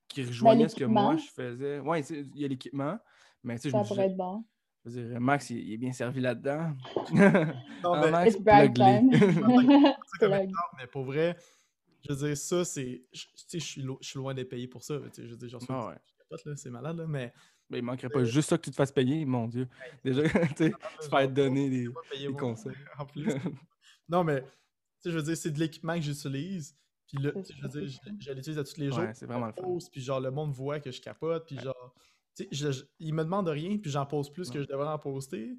qui rejoignait ce que moi je faisais. Oui, il y a l'équipement, mais tu sais, je Ça me pourrait disais, être bon. je veux dire, Max, il, il est bien servi là-dedans. Non, Ah, mais- Max, It's mais pour vrai, je veux dire, ça, c'est. je- Tu sais, je suis lo- je suis loin d'être payé pour ça. tu sais, Je veux dire, j'en suis. Ah ouais. c'est malade, là, mais. Mais il manquerait pas juste ça que tu te fasses payer, mon Dieu. Déjà, tu sais, se faire donner des, des conseils. En plus. non, mais, tu sais, je veux dire, c'est de l'équipement que j'utilise. Puis là, je veux dire, je, je l'utilise à tous les jours. Ouais, c'est vraiment le fun. Puis genre, le monde voit que je capote. Puis Ouais. genre, tu sais, je- je- ils me demandent rien, puis j'en pose plus que je devrais en poster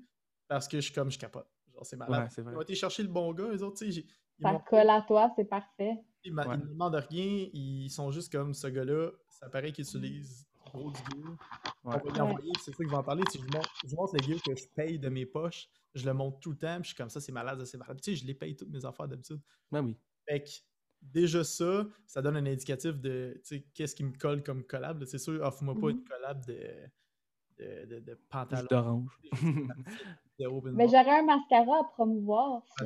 parce que je suis comme, je capote. Genre, c'est malade. Ouais, c'est vrai. Ils ont été chercher le bon gars, les autres, tu sais. j'ai- Ça colle à toi, c'est parfait. Ils ils me demandent rien, ils sont juste comme ce gars-là, ça paraît qu'il utilise gros du gear. On va lui envoyer, c'est ça qu'ils vont en parler. Tu sais, je, montre, je montre le gear que je paye de mes poches, je le montre tout le temps, puis je suis comme ça, c'est malade, ça, c'est malade. Tu sais, je les paye toutes mes affaires d'habitude. Ben oui. Fait que déjà ça, ça donne un indicatif de tu sais, qu'est-ce qui me colle comme collab. C'est sûr, offre-moi pas Mhm. une collab de, de, de, pantalon. d'orange. Mais j'aurais un mascara à promouvoir. Ah,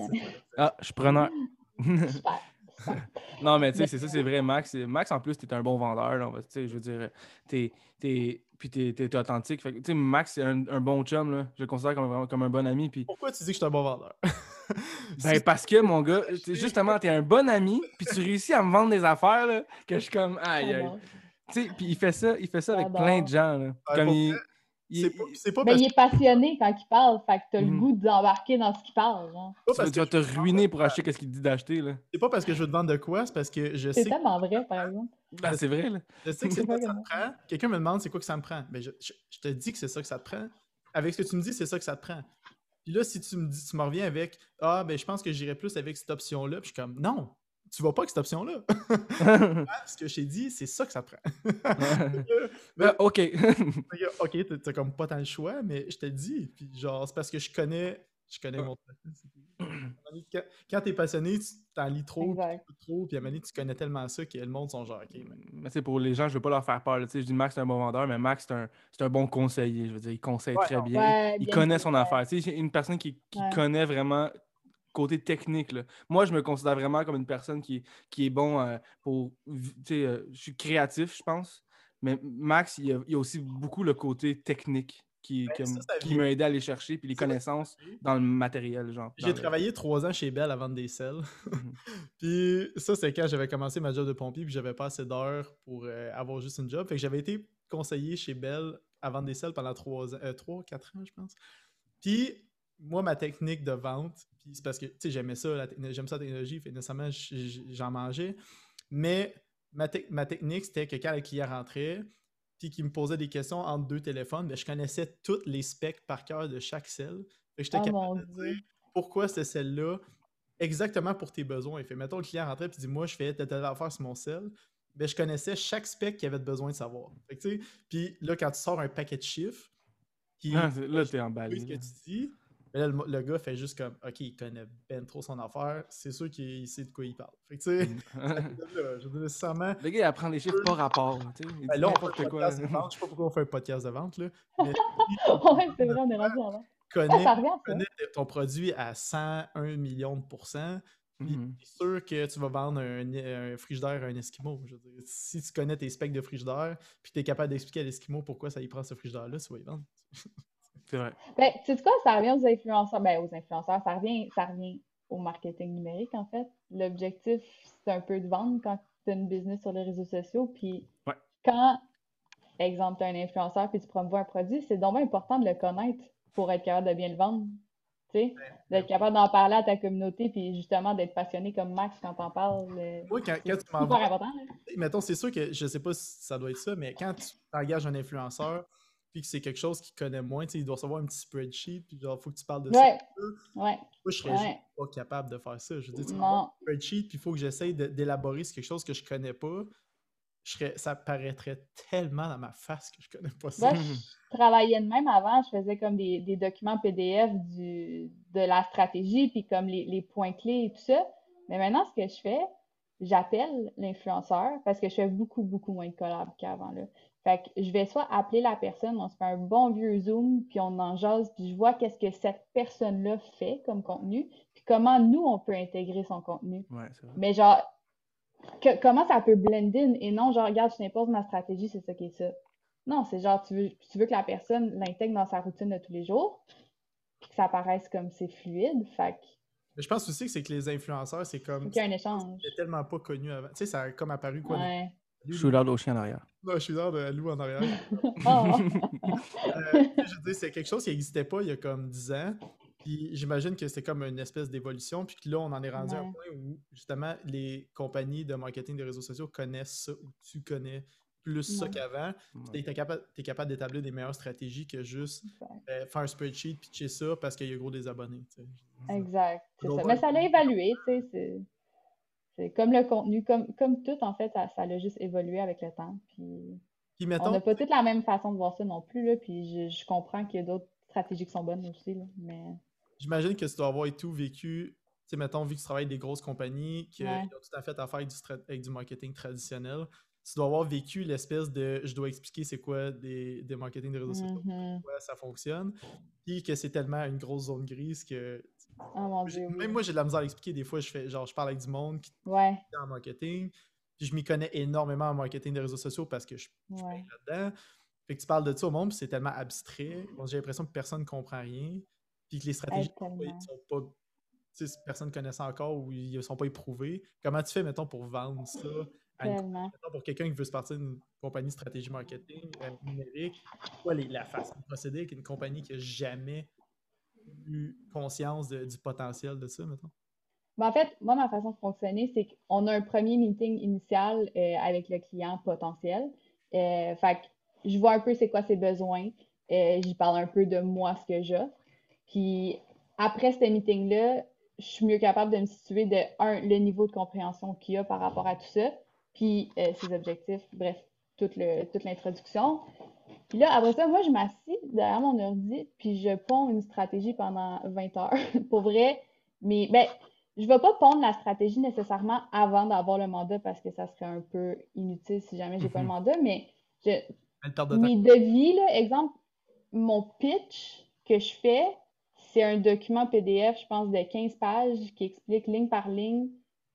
ah, je suis preneur. Super. non, mais tu sais, c'est ça, c'est vrai, Max. Max, en plus, t'es un bon vendeur. là, on va- Tu sais, je veux dire, t'es. t'es- Puis t'es t'es- t'es authentique. Fait que, tu sais, Max, c'est un, un bon chum, là. Je le considère comme, vraiment comme un bon ami. Puis, Pourquoi tu dis que je suis un bon vendeur? ben, parce que, mon gars, justement, t'es un bon ami. Puis tu réussis à me vendre des affaires, là, que je suis comme, aïe, aïe. J'adore. Tu sais, puis il fait ça, il fait ça avec plein de gens, là. Comme il. c'est pas, c'est pas Mais il est passionné quand il parle, fait que t'as le Mhm. goût d'embarquer dans ce qu'il parle. genre. pas tu vas, parce tu vas que te ruiner pour acheter ce qu'il dit d'acheter, là. C'est pas parce que je veux te vendre de quoi, c'est parce que je C'est sais, tellement vrai, par exemple. Ben, c'est vrai, là. je sais que c'est C'est ça que ça te prend. Quelqu'un me demande c'est quoi que ça me prend? Ben, je, je- je te dis que c'est ça que ça te prend. Avec ce que tu me dis, c'est ça que ça te prend. Puis là, si tu me dis, tu me reviens avec Ah, ben je pense que j'irais plus avec cette option-là, puis je suis comme Non, tu vas pas avec cette option-là. Ah, ce que je t'ai dit, c'est ça que ça prend. Ben, ok. Ok, t'as- t'as comme pas tant le choix, mais je te le dis. Puis genre, c'est parce que je connais, je connais mon c'est Quand, t'es passionné, tu t'en lis trop, t'écoutes trop, puis à un moment donné, tu connais tellement ça que le monde sont genre, ok, mais Mais tu sais, pour les gens, je veux pas leur faire peur. là. Tu Je dis Max, c'est un bon vendeur, mais Max, c'est un, c'est un bon conseiller. Je veux dire, il conseille Ouais, très bien. Ouais, il bien connaît sûr, son affaire. Tu sais, c'est une personne qui, qui Ouais. connaît vraiment côté technique. là. Moi, je me considère vraiment comme une personne qui, qui est bon euh, pour. Tu euh, je suis créatif, je pense. Mais Max, il y a, il y a aussi beaucoup le côté technique qui, Ben, qui, qui m'a aidé à aller chercher, puis les connaissances dans le matériel. genre. J'ai le- travaillé trois ans chez Bell à vendre des selles. Mhm. puis ça, c'est quand j'avais commencé ma job de pompier, puis j'avais pas assez d'heures pour euh, avoir juste une job. Fait que j'avais été conseiller chez Bell à vendre des selles pendant trois ans, euh, trois, quatre ans, je pense. Puis moi, ma technique de vente, puis c'est parce que, tu sais, j'aimais ça, j'aime ça la technologie, fait nécessairement, j'en mangeais. Mais ma, ma technique, c'était que quand le client rentrait, puis qu'il me posait des questions entre deux téléphones, ben, je connaissais tous les specs par cœur de chaque que j'étais Oh capable de Dieu. dire pourquoi cette celle-là, exactement pour tes besoins. Fait, mettons, le client rentrait et dit Moi, je fais telle, telle affaire sur mon sel. Ben, je connaissais chaque spec qu'il avait besoin de savoir. Puis là, quand tu sors un paquet de chiffres, qui Ah, là, t'es emballé. ce que tu dis, ben là, le, le gars fait juste comme OK, il connaît ben trop son affaire, c'est sûr qu'il sait de quoi il parle. Fait que, tu sais, là, je veux dire, nécessairement. Le gars, il apprend des chiffres pas rapport. tu sais, Il Ben dit là, on fait quoi. podcast de vente. Je sais pas pourquoi on fait un podcast de vente, là. Mais ouais, c'est vrai, on est rendu avant. connais, Ça revient, ça. connais ton produit à 101 millions de pourcents, puis Mhm. c'est sûr que tu vas vendre un, un frigidaire à un Esquimau. Je veux dire, si tu connais tes specs de frigidaire, puis tu es capable d'expliquer à l'Esquimau pourquoi ça y prend ce frigidaire-là, tu vas y vendre. C'est vrai. Ben, tu sais quoi, ça revient aux influenceurs. Ben, aux influenceurs, ça revient, ça revient au marketing numérique, en fait. L'objectif, c'est un peu de vendre quand tu as une business sur les réseaux sociaux. Puis Ouais. quand, exemple, tu as un influenceur puis tu promouvois un produit, c'est donc bien important de le connaître pour être capable de bien le vendre. Tu sais, d'être capable d'en parler à ta communauté puis justement d'être passionné comme Max quand t'en parles. euh, Moi, quand, quand c'est tu m'envoies super important. là. mettons, c'est sûr que je sais pas si ça doit être ça, mais quand tu engages un influenceur, puis que c'est quelque chose qu'il connaît moins, tu sais, il doit recevoir un petit spreadsheet, puis genre, faut que tu parles de Ouais, ça. ouais, Moi, je serais ouais. juste pas capable de faire ça. Je veux dire, tu un spreadsheet, puis il faut que j'essaye d'élaborer quelque chose que je connais pas. Je serais, ça paraîtrait tellement dans ma face que je connais pas ça. Ouais, je travaillais de même avant, je faisais comme des, des documents PDF du, de la stratégie, puis comme les, les points clés et tout ça. Mais maintenant, ce que je fais, j'appelle l'influenceur parce que je fais beaucoup, beaucoup moins de collabs qu'avant, là. Fait que je vais soit appeler la personne, on se fait un bon vieux Zoom, puis on en jase, puis je vois qu'est-ce que cette personne-là fait comme contenu, puis comment nous, on peut intégrer son contenu. Ouais, c'est vrai. Mais genre, que- comment ça peut blend in et non, genre, regarde, je t'impose ma stratégie, c'est ça qui est ça. Non, c'est genre, tu veux, tu veux que la personne l'intègre dans sa routine de tous les jours, puis que ça paraisse comme c'est fluide. Fait que- Mais je pense aussi que c'est que les influenceurs, c'est comme. ait un échange. C'était tellement pas connu avant. Tu sais, ça a comme apparu quoi. Ouais. Lou- Shootout au chien en arrière. Non, je suis dans de Lou en arrière. Oh, Euh, je dire, c'est quelque chose qui n'existait pas il y a comme 10 ans. Puis j'imagine que c'était comme une espèce d'évolution. Puis que là, on en est rendu à un point où justement les compagnies de marketing des réseaux sociaux connaissent ça ou tu connais plus ça qu'avant. Ouais. Tu es capable, t'es capable d'établir des meilleures stratégies que juste euh, faire un spreadsheet, pitcher ça parce qu'il y a gros des abonnés. Exact. Mais ça l'a évalué, tu sais. C'est comme le contenu, comme, comme tout, en fait, ça, ça l'a juste évolué avec le temps. Puis, on n'a pas toute la même façon de voir ça non plus, là, puis je, comprends qu'il y a d'autres stratégies qui sont bonnes aussi, là, mais... J'imagine que tu dois avoir et tout vécu, tu sais, mettons, vu que tu travailles avec des grosses compagnies, qui ont tout à fait à faire avec du, avec du marketing traditionnel, tu dois avoir vécu l'espèce de je dois expliquer c'est quoi des, des marketing de réseaux sociaux, mm-hmm. pourquoi ça fonctionne, puis que c'est tellement une grosse zone grise que Oh même moi, j'ai de la misère à l'expliquer. Des fois, je fais genre, je parle avec du monde qui ouais. est en marketing. Puis je m'y connais énormément en marketing des réseaux sociaux parce que je, suis là-dedans. Fait que tu parles de ça au monde, puis c'est tellement abstrait. j'ai l'impression que personne ne comprend rien. Puis que les stratégies ne sont pas. Personne ne connaît ça encore ou ils ne sont pas éprouvés. Comment tu fais, mettons, pour vendre ça à pour quelqu'un qui veut se partir d'une compagnie de stratégie marketing euh, numérique? Quoi la façon de procéder avec une compagnie qui n'a jamais eu conscience du potentiel de ça, mettons? Ben, en fait, moi, ma façon de fonctionner, c'est qu'on a un premier meeting initial euh, avec le client potentiel. Euh, fait que je vois un peu c'est quoi ses besoins. Euh, J'y parle un peu de moi, ce que j'offre. Puis après ce meeting-là, je suis mieux capable de me situer de, un, le niveau de compréhension qu'il y a par rapport à tout ça, puis euh, ses objectifs, bref, toute l'introduction. Puis là, après ça, moi, je m'assis derrière mon ordi, puis je ponds une stratégie pendant 20 heures, pour vrai. Mais, ben, je vais pas pondre la stratégie nécessairement avant d'avoir le mandat parce que ça serait un peu inutile si jamais j'ai pas le mhm. mandat, mais je, mes devis, là, exemple, mon pitch que je fais, c'est un document PDF, je pense, de 15 pages qui explique ligne par ligne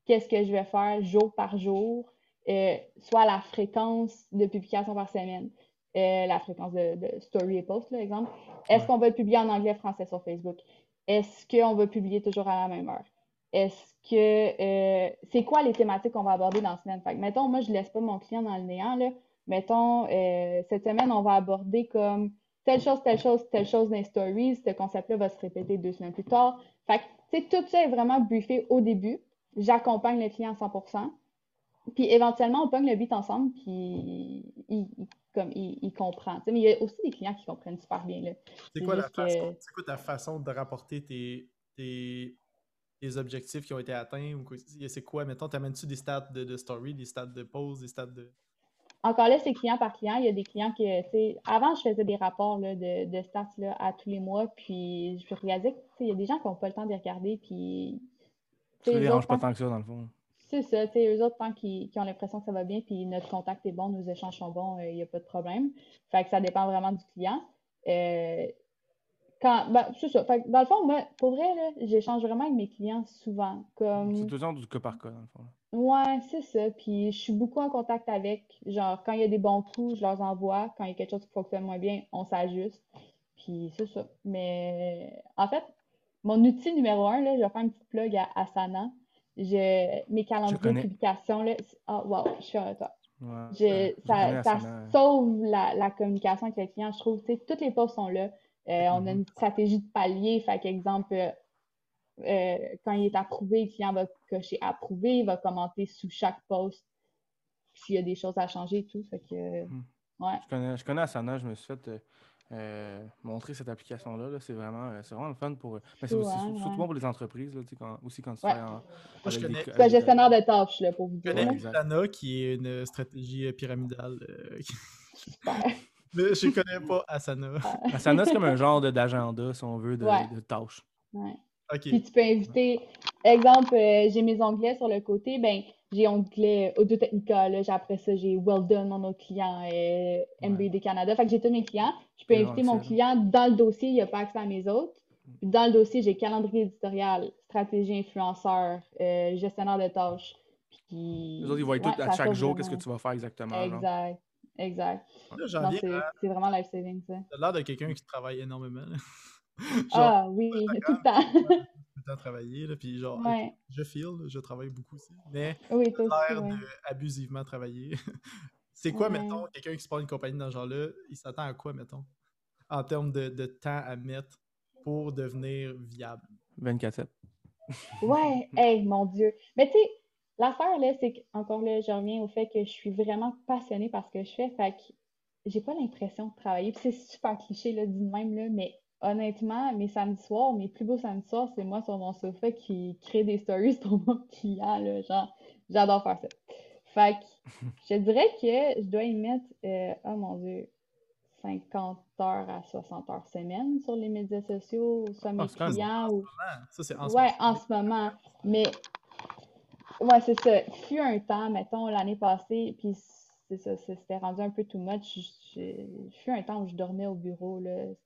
qu'est-ce que je vais faire jour par jour, euh, soit la fréquence de publication par semaine. Euh, la fréquence de, story et post, par exemple. Est-ce qu'on va publier en anglais, français sur Facebook? Est-ce qu'on va publier toujours à la même heure? Est-ce que euh, c'est quoi les thématiques qu'on va aborder dans la semaine? Fait mettons, moi, je laisse pas mon client dans le néant. Là. Mettons, euh, cette semaine, on va aborder comme telle chose, telle chose, telle chose dans les stories. Ce concept-là va se répéter deux semaines plus tard. Fait que, tout ça est vraiment briefé au début. J'accompagne le client à 100%. Puis éventuellement, on pogne le beat ensemble, puis il, comme il, comprend. mais il y a aussi des clients qui comprennent super bien. C'est quoi, quoi, ta façon de rapporter tes, tes, objectifs qui ont été atteints? ou C'est quoi, mettons, t'amènes-tu des stats de, story, des stats de pause, des stats de. Encore là, c'est client par client. Il y a des clients qui, tu sais, avant, je faisais des rapports de, de, stats là, à tous les mois, puis je réalisais qu'il y a des gens qui n'ont pas le temps de les regarder, puis. Ça ne dérange pas tant que ça, dans le fond. C'est ça, tu sais, eux autres, tant qu'ils ont l'impression que ça va bien, puis notre contact est bon, nos échanges sont bons, il euh, n'y a pas de problème. Fait que ça dépend vraiment du client. Euh, quand, ben, c'est ça. Fait que dans le fond, moi, pour vrai, j'échange vraiment avec mes clients souvent. Comme... C'est toujours du cas par cas, dans le fond. Ouais, c'est ça. Puis je suis beaucoup en contact avec. Genre, quand il y a des bons coups, je leur envoie. Quand il y a quelque chose qui fonctionne moins bien, on s'ajuste. Puis c'est ça. Mais en fait, mon outil numéro un, là, je vais faire une petite plug à Asana je, mes calendriers de publication, là, oh, wow, je suis à toi. ça, ça sauve la, la, communication avec le client, je trouve. Toutes les posts sont là. Euh, on a mhm. une stratégie de palier. Fait qu'exemple, euh, euh, quand il est approuvé, le client va cocher approuvé, il va commenter sous chaque post s'il y a des choses à changer et tout. Fait que, mhm. ouais. je, connais, je connais Asana, je me suis fait euh, montrer cette application-là. -là, c'est vraiment, euh, vraiment le fun pour. Mais c'est surtout bon pour les entreprises, là, quand, aussi quand tu ouais. fais en. Moi, je connais. Des... gestionnaire de tâches, là, pour vous dire. Je connais Asana, qui est une stratégie euh, pyramidale. Mais je ne connais pas Asana. Asana, c'est comme un genre d'agenda, si on veut, de, de tâches. Ouais. Puis tu peux inviter, exemple, j'ai mes onglets sur le côté, ben j'ai onglet Audio-Technica, là, après ça, j'ai Weldon, mon autre client, et MBD Canada. Fait que j'ai tous mes clients. Je peux inviter mon client dans le dossier, il n'y a pas accès à mes autres. Puis dans le dossier, j'ai calendrier éditorial, stratégie influenceur, euh, gestionnaire de tâches. Puis... Les autres, ils voient tout à chaque jour qu'est-ce que tu vas faire exactement. Exact. Exact. C'est vraiment life-saving, ça. T'as l'air de quelqu'un qui travaille énormément. ah oui, tout le temps temps travailler, là, puis genre, je feel, je travaille beaucoup aussi, mais oui, l'air abusivement travailler. c'est quoi, mettons, quelqu'un qui se prend une compagnie dans ce genre-là, il s'attend à quoi, mettons, en termes de, de temps à mettre pour devenir viable? 24-7. ouais, hey, mon Dieu. Mais tu sais, l'affaire, là, c'est qu'encore là, je reviens au fait que je suis vraiment passionnée par ce que je fais, fait que j'ai pas l'impression de travailler. Puis c'est super cliché, là, dit même, là, mais honnêtement, mes samedis soirs, mes plus beaux samedis soirs, c'est moi sur mon sofa qui crée des stories pour mon client, là, genre, j'adore faire ça. Fait que, je dirais que je dois y mettre, euh, oh mon Dieu, 50 heures à 60 heures semaine sur les médias sociaux, soit mes c'est quand même clients ou... Ça, c'est en ce Ouais, en ce moment. Mais, ouais, c'est ça. Fut un temps, mettons, l'année passée, puis c'est ça, c'était rendu un peu too much. Je- je- Fut un temps où je dormais au bureau.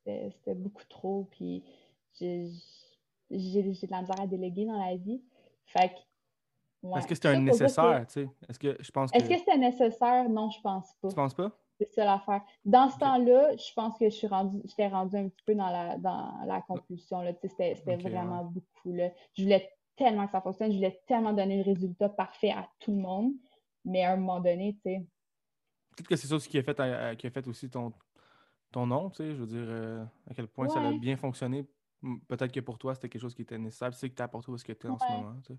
C'était beaucoup trop, puis j'ai j'ai j'ai de la misère à déléguer dans la vie. Fait que, ouais. Est-ce que c'était un nécessaire, tu sais? Est-ce que je pense que. Est-ce que c'était nécessaire? Non, je pense pas. Tu penses pas? C'est ça l'affaire. Dans ce temps-là, je pense que je suis rendu, j'étais rendue un petit peu dans la, dans la compulsion. Là. Tu sais, C'était, c'était vraiment beaucoup. Là. Je voulais tellement que ça fonctionne, je voulais tellement donner le résultat parfait à tout le monde. Mais à un moment donné, tu sais, Peut-être que c'est ça aussi qui a fait, à- à- qui a fait aussi ton, ton nom, tu sais. Je veux dire, euh, à quel point ça a bien fonctionné. Peut-être que pour toi, c'était quelque chose qui était nécessaire. C'est ce que tu as apporté où est-ce que tu es en ce moment, tu sais.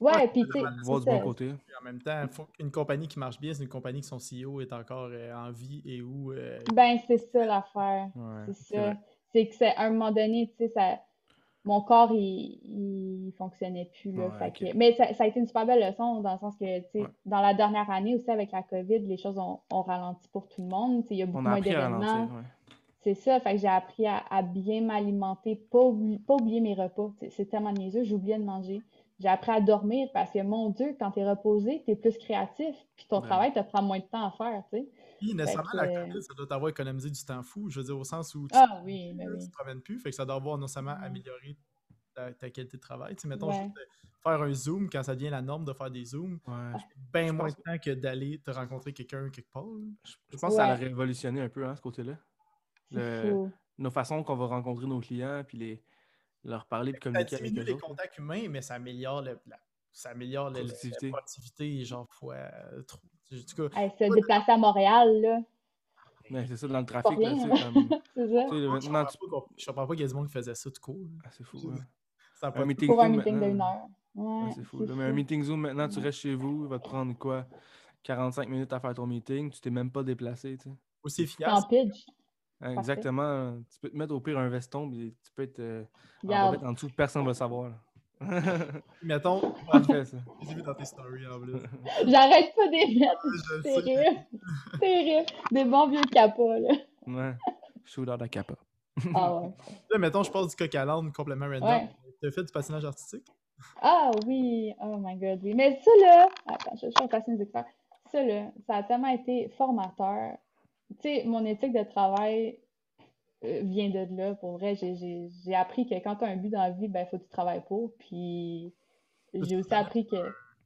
ouais, Ouais, puis tu sais, Voir c'est du bon côté. Puis en même temps, faut une compagnie qui marche bien, c'est une compagnie que son CEO est encore euh, en vie et où euh, Ben, c'est ça l'affaire. Ouais, C'est ça. C'est que c'est à un moment donné, tu sais, ça. Mon corps, il, il fonctionnait plus, là. Ouais, que- Mais ça, ça a été une super belle leçon dans le sens que, tu Ouais. dans la dernière année aussi avec la COVID, les choses ont, ont ralenti pour tout le monde. Tu il y a beaucoup moins d'événements. Ouais. C'est ça, fait que j'ai appris à, à bien m'alimenter, pas, oubli- pas oublier mes repas. C'est tellement niaiseux, j'oubliais de manger. J'ai appris à dormir parce que, mon Dieu, quand t'es reposé, t'es plus créatif, puis ton travail te prend moins de temps à faire, tu sais. Puis, nécessairement, la COVID, ça doit t'avoir économisé du temps fou. Je veux dire, au sens où tu, Ah oui, tu oui. te promènes plus. Fait que ça doit avoir non seulement Ouais. amélioré ta, ta qualité de travail. Tu sais, mettons, Ouais. juste de faire un Zoom quand ça devient la norme de faire des Zooms, Ouais. bien moins de temps que d'aller te rencontrer quelqu'un quelque part. Je, je pense que ça a révolutionné un peu, hein, ce côté-là. Le-. Nos façons qu'on va rencontrer nos clients, puis les, leur parler, puis Ça communiquer avec diminue eux les autres. contacts humains, mais ça améliore, le- la, ça améliore la productivité, genre fois euh, trop. En cas, Hey, se déplacer à Montréal, là, Ouais, c'est ça, dans le trafic, là, rien. tu sais, comme... c'est ça. tu sais, je maintenant, comprends tu... pas qu'il y ait du monde qui faisait ça tout court. là. Ah, c'est fou, ouais. Ça Un meeting Pour un Zoom meeting maintenant, d'une heure. Ouais, Ouais, c'est fou. c'est là. Mais un meeting Zoom, maintenant, tu restes chez vous, il va te prendre quoi? 45 minutes à faire ton meeting, tu t'es même pas déplacé. Tu sais. aussi Sans efficace. pitch. Hein, Parfait. Exactement. Tu peux te mettre au pire un veston, puis tu peux être euh, en en dessous, personne ne va le savoir. là. Mettons, ça? j'ai vu dans tes stories en plus. J'arrête pas de mettre. Sais. terrible. Terrible. Des bons vieux capas, là. Ouais. Shooter de capa. Ah ouais. Là, mettons, je passe du coq à l'âne complètement random. Ouais. T'as fait du patinage artistique? Ah oui, oh my god, oui. Mais ça là, attends, je, je suis passer mes experts. Ça là, ça a tellement été formateur. Tu sais, mon éthique de travail vient de là. Pour vrai, j'ai, appris que quand tu as un but dans la vie, ben faut que tu travailles pour. Puis j'ai aussi appris que.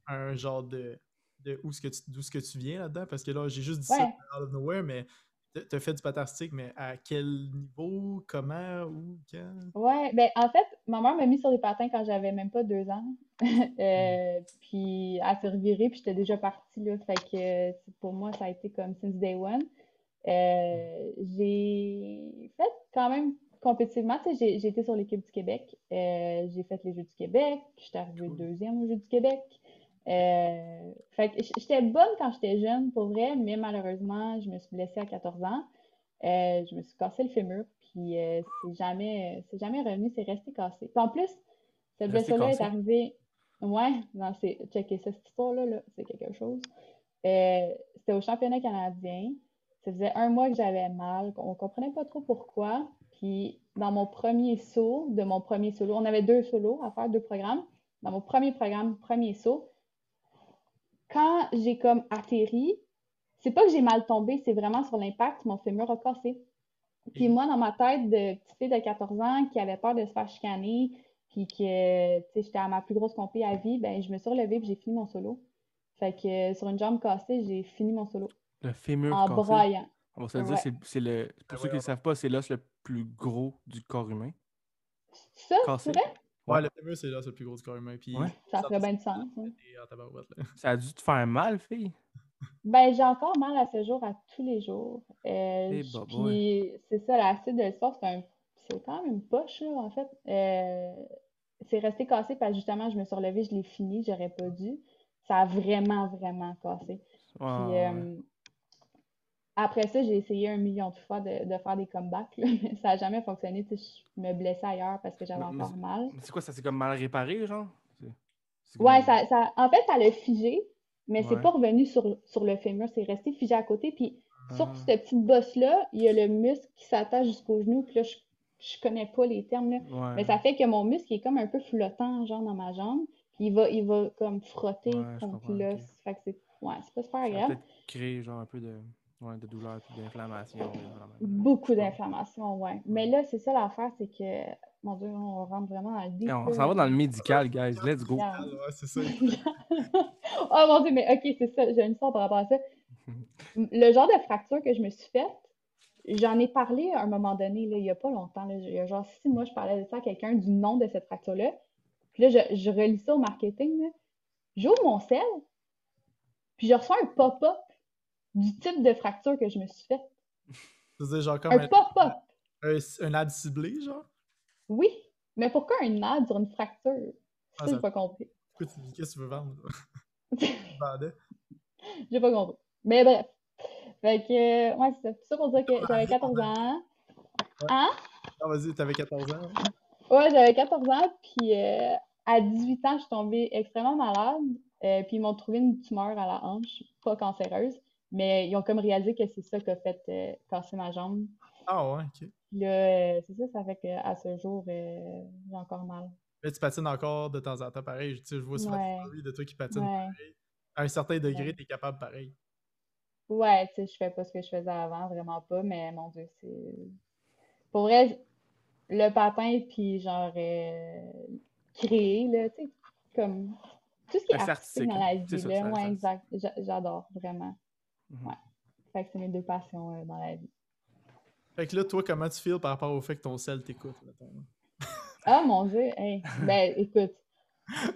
Un genre de, de où est-ce que tu, d'où est-ce que tu viens là-dedans? Parce que là, j'ai juste dit Ouais. ça out of nowhere, mais t'as- t'as fait du patin artistique, mais à quel niveau, comment, où, quand? Ouais, ben en fait, ma mère m'a mis sur les patins quand j'avais même pas deux ans. Euh, puis elle s'est revirée, puis j'étais déjà partie là. Fait que euh, pour moi, ça a été comme since day one. Euh, j'ai fait quand même compétitivement, tu sais, j'ai été sur l'équipe du Québec. Euh, j'ai fait les Jeux du Québec. J'étais arrivée Cool. deuxième aux Jeux du Québec. Euh, fait j'étais bonne quand j'étais jeune, pour vrai, mais malheureusement, je me suis blessée à 14 ans. Euh, je me suis cassé le fémur, puis c'est jamais, c'est jamais revenu, c'est resté cassé. Puis en plus, cette blessure-là est arrivée. Ouais, non, c'est. Checker cette histoire-là, là, c'est quelque chose. C'était au championnat canadien. Ça faisait un mois que j'avais mal. On comprenait pas trop pourquoi. Puis dans mon premier saut, de mon premier solo, on avait deux solos à faire, deux programmes. Dans mon premier programme, premier saut, quand j'ai comme atterri, c'est pas que j'ai mal tombé, c'est vraiment sur l'impact, mon fémur a cassé. Puis moi, dans ma tête de petite fille de 14 ans qui avait peur de se faire chicaner, puis que, j'étais à ma plus grosse compé à vie, ben je me suis relevée puis j'ai fini mon solo. Fait que sur une jambe cassée, j'ai fini mon solo Le fémur en cassé. braillant. On va se le dire, Ouais. c'est- c'est le. Pour ceux qui ne le savent pas, c'est l'os le plus gros du corps humain. Ça, Cassé. c'est vrai? Ouais, le fémur, c'est c'est le plus gros du corps humain. Puis, Ouais. Ça ferait bien du sens. hein. Ça a dû te faire mal, fille. Ben, j'ai encore mal à ce jour, à tous les jours. Euh, bah, puis c'est ça, l'acide de sport, c'est un... c'est quand même une poche, là, en fait. Euh, c'est resté cassé parce que justement, je me suis relevée, je l'ai fini, j'aurais pas dû. Ça a vraiment, vraiment cassé. Puis, euh, après ça, j'ai essayé un million de fois de, de faire des comebacks, là, mais ça n'a jamais fonctionné. Tu sais, je me blessais ailleurs parce que j'avais encore mal. C'est quoi, ça s'est comme mal réparé, genre? C'est- c'est Ouais, comme- ça, ça, en fait, ça l'a figé, mais c'est Ouais. pas revenu sur, sur le fémur, c'est resté figé à côté. Puis sur Ah. cette petite bosse-là, il y a le muscle qui s'attache jusqu'au genou. Puis là, je, je connais pas les termes, là. Ouais. Mais ça fait que mon muscle est comme un peu flottant, genre dans ma jambe. Puis il va, il va comme frotter Ouais, contre l'os. ok. Fait que c'est ouais, c'est pas super agréable. peut-être créé genre un peu de, ouais, de douleur puis d'inflammation. Beaucoup d'inflammation, ouais. Mais là, c'est ça l'affaire, c'est que, mon Dieu, on rentre vraiment dans le. Et on s'en va dans le médical, guys. Let's go. Regarde. Ouais, c'est ça. oh mon Dieu, mais ok, c'est ça, j'ai une histoire par rapport à ça. Le genre de fracture que je me suis faite, j'en ai parlé à un moment donné, là, il y a pas longtemps, là, il y a genre six mois, je parlais de ça à quelqu'un du nom de cette fracture-là. Puis là, je, je relis ça au marketing. J'ouvre mon sel, puis je reçois un pop-up du type de fracture que je me suis faite. C'est genre comme Un pop-up! un, un ad ciblé, genre? Oui, mais pourquoi un ad sur une fracture? Ah, j'ai ça- pas compris. Pourquoi tu dis qu'est-ce que tu veux vendre? J'ai pas compris. Mais bref. Fait que, ouais, c'est ça. Pour dire que j'avais 14 ans. Hein? Ah, vas-y, t'avais 14 ans. hein? Ouais, j'avais 14 ans, puis euh, à 18 ans, je suis tombée extrêmement malade. euh, puis ils m'ont trouvé une tumeur à la hanche, pas cancéreuse, mais ils ont comme réalisé que c'est ça qui a fait euh, casser ma jambe. Ah ouais, ok. Là, euh, c'est ça, ça fait qu'à ce jour, euh, j'ai encore mal. Mais tu patines encore de temps en temps pareil. Tu sais, je vois souvent Ouais. stories de toi qui patines Ouais. pareil. À un certain degré, Ouais. t'es capable pareil. Ouais, tu sais, je fais pas ce que je faisais avant, vraiment pas, mais mon Dieu, c'est... Pour vrai, le patin, puis genre, euh, créer, là, tu sais, comme... Tout ce qui est c'est artistique dans artistique, la vie, là, artistique. exact. J'a- J'adore, vraiment. Mhm. Ouais. Fait que c'est mes deux passions euh, dans la vie. Fait que là, toi, comment tu feels par rapport au fait que ton sel t'écoute? Ah, mon Dieu, hey, ben, écoute,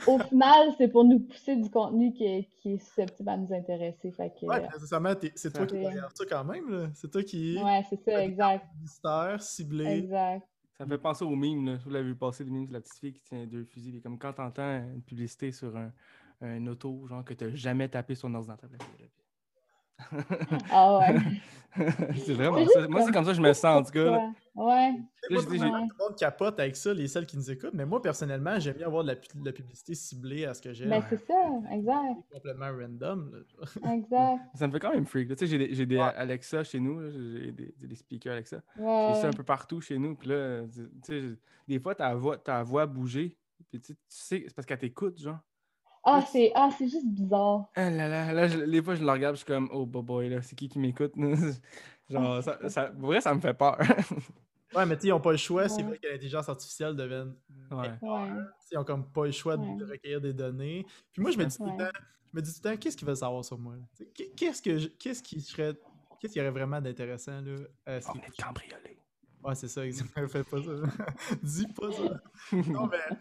au final, c'est pour nous pousser du contenu qui est, qui est susceptible à nous intéresser, fait que... Ouais, nécessairement, c'est toi qui es C'est- derrière ça quand même, là. C'est toi qui Ouais, c'est ça, exact, mystère, ciblé. exact. Ça me fait penser au mime, là. Vous l'avez vu passer, le mime de la petite fille qui tient deux fusils. Puis comme quand t'entends une publicité sur un, un auto, genre que t'as jamais tapé sur un ordinateur. Ah ouais. c'est vraiment C'est ça. Moi, c'est comme ça que je me sens, en tout cas. là. Ouais. Là, tout dis, le j'ai- monde- tout le monde capote avec ça, les celles qui nous écoutent, mais moi, personnellement, j'aime bien avoir de la, pu- de la publicité ciblée à ce que j'aime. Ben, c'est ça, exact, complètement random. là. exact. Ça me fait quand même freak. Tu sais, j'ai des, j'ai des Ouais. Alexa chez nous, j'ai des, des speakers Alexa. Ouais, J'ai ça un peu partout chez nous. Puis là, tu sais, des fois, ta voix, ta voix bouger. Puis tu sais, tu sais, c'est parce qu'elle t'écoute, genre. Ah, c'est ah, c'est juste bizarre. Ah là là, là, je- des fois, je la regarde, je suis comme, oh boy, là, c'est qui qui m'écoute? genre, ça, ça, pour vrai, ça me fait peur. Ouais, mais tu sais, ils n'ont pas le choix. C'est Ouais. vrai que l'intelligence artificielle devienne. ouais. Ouais. Ils ont comme pas le choix de, Ouais. de recueillir des données. Puis moi, je me dis tout le temps, je me dis tout le temps, qu'est-ce qu'ils veulent savoir sur moi? Qu'est-ce que qu'est-ce qui serait. Qu'est-ce qu'il y aurait vraiment d'intéressant là? à ce On qui- est cambriolé. Ouais, c'est ça, exactement. Fais pas ça. Dis pas ça. Non, mais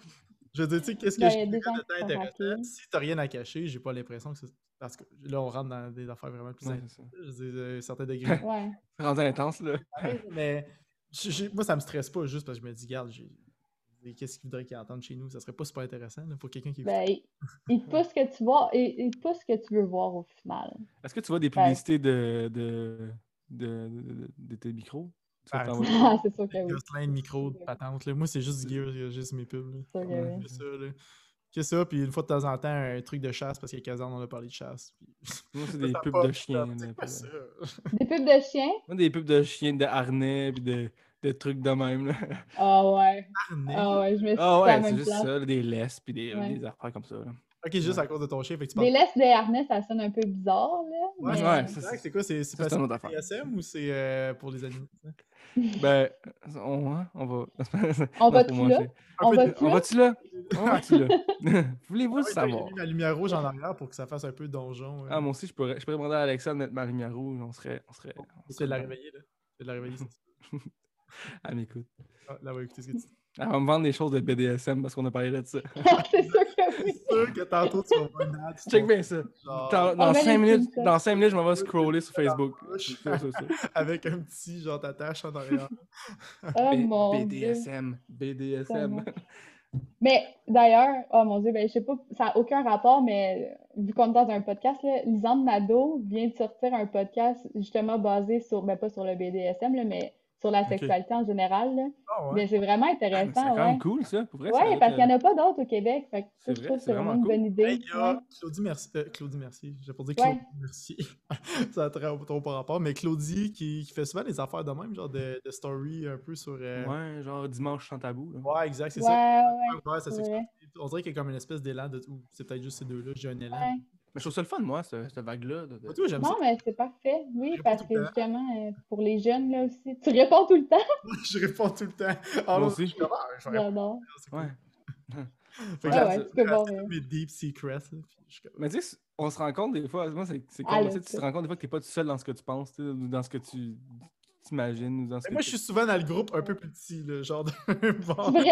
je veux dire, tu sais, qu'est-ce que Ben, je de intéressant? Si t'as rien à cacher, j'ai pas l'impression que c'est. Parce que là, on rentre dans des affaires vraiment plus Ouais, ça. Je veux dire, à un certain degré. Ouais. C'est rendu intense, là. mais moi, ça me stresse pas juste parce que je me dis, regarde, j'ai- qu'est-ce qu'ils voudraient qu'ils entendent chez nous? Ça serait pas super intéressant là, pour quelqu'un qui. Ben, il, te pousse que tu vois, il, il te pousse que tu veux voir au final. Est-ce que tu vois des Ouais. publicités de, de, de, de, de tes micros? Ah, Ah, c'est sûr que oui. plein de micros, de patentes. là. Moi, c'est juste du gear, juste mes pubs. là. C'est sûr que Ouais. oui. Que ça, là. Que ça, puis une fois de temps en temps, un truc de chasse, parce qu'il y a 15 ans, on a parlé de chasse. puis- Moi, c'est des pubs de chiens. Des pubs de chiens? Moi, des pubs de chiens, de harnais, puis de, de trucs de même. Là. Ah ouais. Harnais? Ah ouais, je me suis Ah ouais, c'est juste place. ça, des laisses, puis des, Ouais. des affaires comme ça. Là. Ok, juste Ouais. à cause de ton chien, fait que tu Des parles. laisses de harnais, ça sonne un peu bizarre, là. Ouais, mais- ouais, c'est quoi? C'est c'est ça, c'est c'est. TSM ou c'est euh, pour les animaux? ça? Ben, on, hein, on va. On va-tu là? On va-tu là? On va-tu là? Voulez-vous Ah le ouais, J'ai savoir? mis ma lumière rouge en arrière pour que ça fasse un peu donjon. euh. Ah, moi aussi, je pourrais, je pourrais demander à Alexa de mettre ma lumière rouge. On serait. On serait, on C'est de la serait- réveiller, là. C'est de la réveiller, c'est. Elle m'écoute. Ah, Là, on va écouter ce que tu dis. Elle va me vendre des choses de BDSM parce qu'on a parlé de ça. sûr. C'est sûr que tantôt, tu vas Check bien ça. genre, Dans, On dans, met 5 les minutes, dans cinq minutes, je m'en vais scroller sur Facebook. bouche. Ça, ça, ça. Avec un petit, genre, ta tâche en arrière. Oh B- mon dieu. BDSM. BDSM. Mais d'ailleurs, oh mon Dieu, ben, je sais pas, ça n'a aucun rapport, mais vu qu'on est dans un podcast, là, Lisande Nadeau vient de sortir un podcast justement basé sur, ben pas sur le BDSM, là, mais sur la sexualité en général. là. Ah ouais. Mais c'est vraiment Ah, mais C'est intéressant, quand même ouais. cool, ça. Pour vrai, Ouais, doit parce qu'il n'y en a pas d'autres au Québec. Fait que C'est je vrai, trouve que c'est vraiment une bonne idée. Hey, il y a Ouais. Claudie Merci. euh, Claudie Merci. J'ai pas dire Ouais. Claudie Merci. ça a très trop par rapport. Mais Claudie qui, qui fait souvent des affaires de même, genre de, de story un peu sur. euh, Ouais, genre dimanche sans tabou. là. Ouais, exact, c'est Ouais, ça. ouais, Ouais, ça. On dirait qu'il y a comme une espèce d'élan de. ou c'est peut-être juste ces deux-là, j'ai un élan. Mais je trouve ça le fun, moi, ce- cette vague-là. de- j'aime ça. Non, mais c'est parfait. Oui, parce que justement, euh, pour les jeunes, là aussi, tu réponds tout le temps. je réponds tout le temps. Ah, Moi non, aussi. je suis comme, ah, J'adore. Ouais. Fait que Ouais, j'ai- ouais, tu peux voir, euh. mes deep secrets. là, puis je suis comme- Mais tu sais, on se rend compte des fois, moi, c'est c'est Ah, comme ça, tu te rends compte des fois que t'es pas tout seul dans ce que tu penses, dans ce que tu t'imagines, que moi, je suis souvent dans le groupe un peu plus petit, là, genre de. bon. Vrai?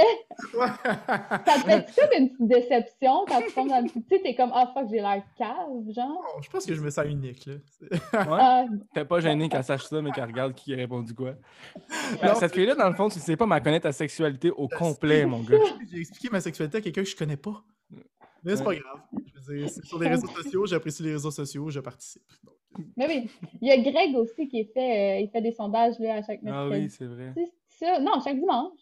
Ouais. Ça te fait ça une petite déception quand tu tombes dans le. Sais, t'es comme, ah fuck, j'ai l'air cave, genre. Oh, je pense que je me sens unique, là. C'est- Ouais? Ah, T'es pas gêné qu'elle sache ça, mais qu'elle regarde qui a répondu quoi. Non, cette fille-là, dans le fond, tu sais pas, mais elle connaît ta sexualité au complet, mon gars. J'ai expliqué ma sexualité à quelqu'un que je connais pas. Mais c'est pas grave. Je veux dire, c'est sur les réseaux sociaux, j'apprécie les réseaux sociaux, je participe. Donc, mais oui. Il y a Greg aussi qui fait, euh, il fait des sondages là, à chaque Ah mercredi. oui, c'est vrai. C'est ça? Non, chaque dimanche.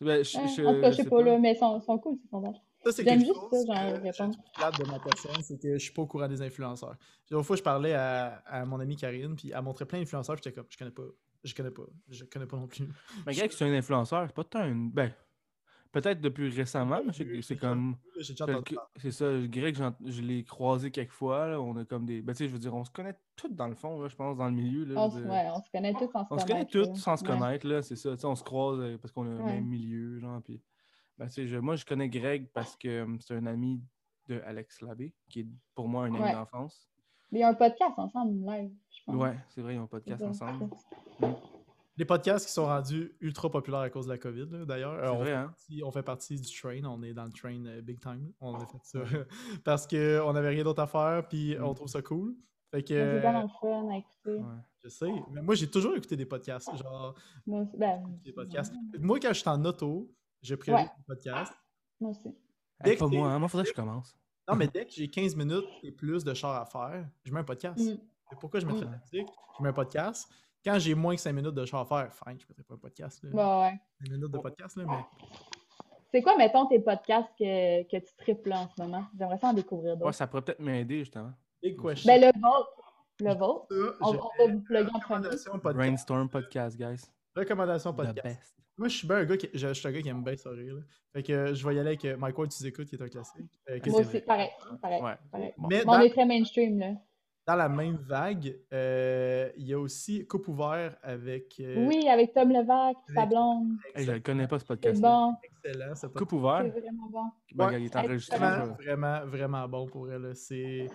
Ben, je, Ouais. je- en tout cas, je sais sais pas, là, mais ils sont, sont cool, ces sondages. Ça, c'est J'aime quelque juste chose ça, que de ma personne, c'est que je suis pas au courant des influenceurs. L'autre fois, je parlais à, à mon amie Karine, puis elle montrait plein d'influenceurs, puis j'étais comme, je connais pas, je connais pas, je connais pas non plus. Mais Greg, c'est un influenceur, c'est pas tant une. Ben, peut-être depuis récemment, mais c'est comme. C'est ça, Greg, je l'ai croisé quelques fois. là, on a comme des. Ben, tu sais, je veux dire, on se connaît tous dans le fond, là, je pense, dans le milieu. Là, On, se- ouais, on se connaît tous sans se On se connaît connaître. tous là. sans se connaître, là, c'est ça. Tu sais, on se croise euh, parce qu'on a le Ouais. même milieu, genre. Puis, ben, tu sais, je- moi, je connais Greg parce que euh, c'est un ami de Alex Labbé, qui est pour moi un ami Ouais. d'enfance. Mais il y a un podcast ensemble live, je pense. Ouais, c'est vrai, ils ont un podcast ça, ensemble. Les podcasts qui sont rendus ultra populaires à cause de la COVID, d'ailleurs. Euh, C'est on, hein? partie, on fait partie du train, on est dans le train euh, big time. On a fait ça parce qu'on n'avait rien d'autre à faire, puis Mm. on trouve ça cool. Fait que, euh, fun à écouter. Ouais. je sais, mais moi j'ai toujours écouté des podcasts, genre Moi aussi. Ben, des podcasts. Moi quand je suis en auto, je priorise Ouais. les podcasts. moi aussi. Dès Hey, que pas moi, hein, moi, faudrait que je commence. Non, mais dès que j'ai 15 minutes et plus de char à faire, je mets un podcast. Mm. Pourquoi je mettrais de Mm. la musique? Je mets un podcast. Quand j'ai moins que 5 minutes de char à faire, fine, je mettrai pas un podcast. Là. Ouais, ouais. 5 minutes de podcast, là, mais C'est quoi, mettons, tes podcasts que, que tu triples là, en ce moment? J'aimerais ça en découvrir d'autres. Ouais, ça pourrait peut-être m'aider, justement. big question. Ben, le vôtre. Le vôtre. On, va vous plugger en premier. recommandation podcast. Brainstorm podcast, guys. Recommandation The podcast. best. Moi, je suis bien un gars qui, je, je suis un gars qui aime bien ça rire. là. Fait que euh, je vais y aller avec euh, Mike Ward, tu écoutes, qui est un classique. Euh, Moi c'est aussi, pareil. pareil, Ouais. pareil. Bon. Mais Mais on dans, est très mainstream, là. Dans la même vague, euh, il y a aussi Coupe ouvert avec. euh, Oui, avec Tom Levac, sa blonde. Hey, je le connais pas, ce C'est podcast. bon. Excellent, ce Coupe C'est ouvert. vraiment bon. Ben, Ouais. il est enregistré. Vraiment, vraiment, vraiment bon pour elle. C'est...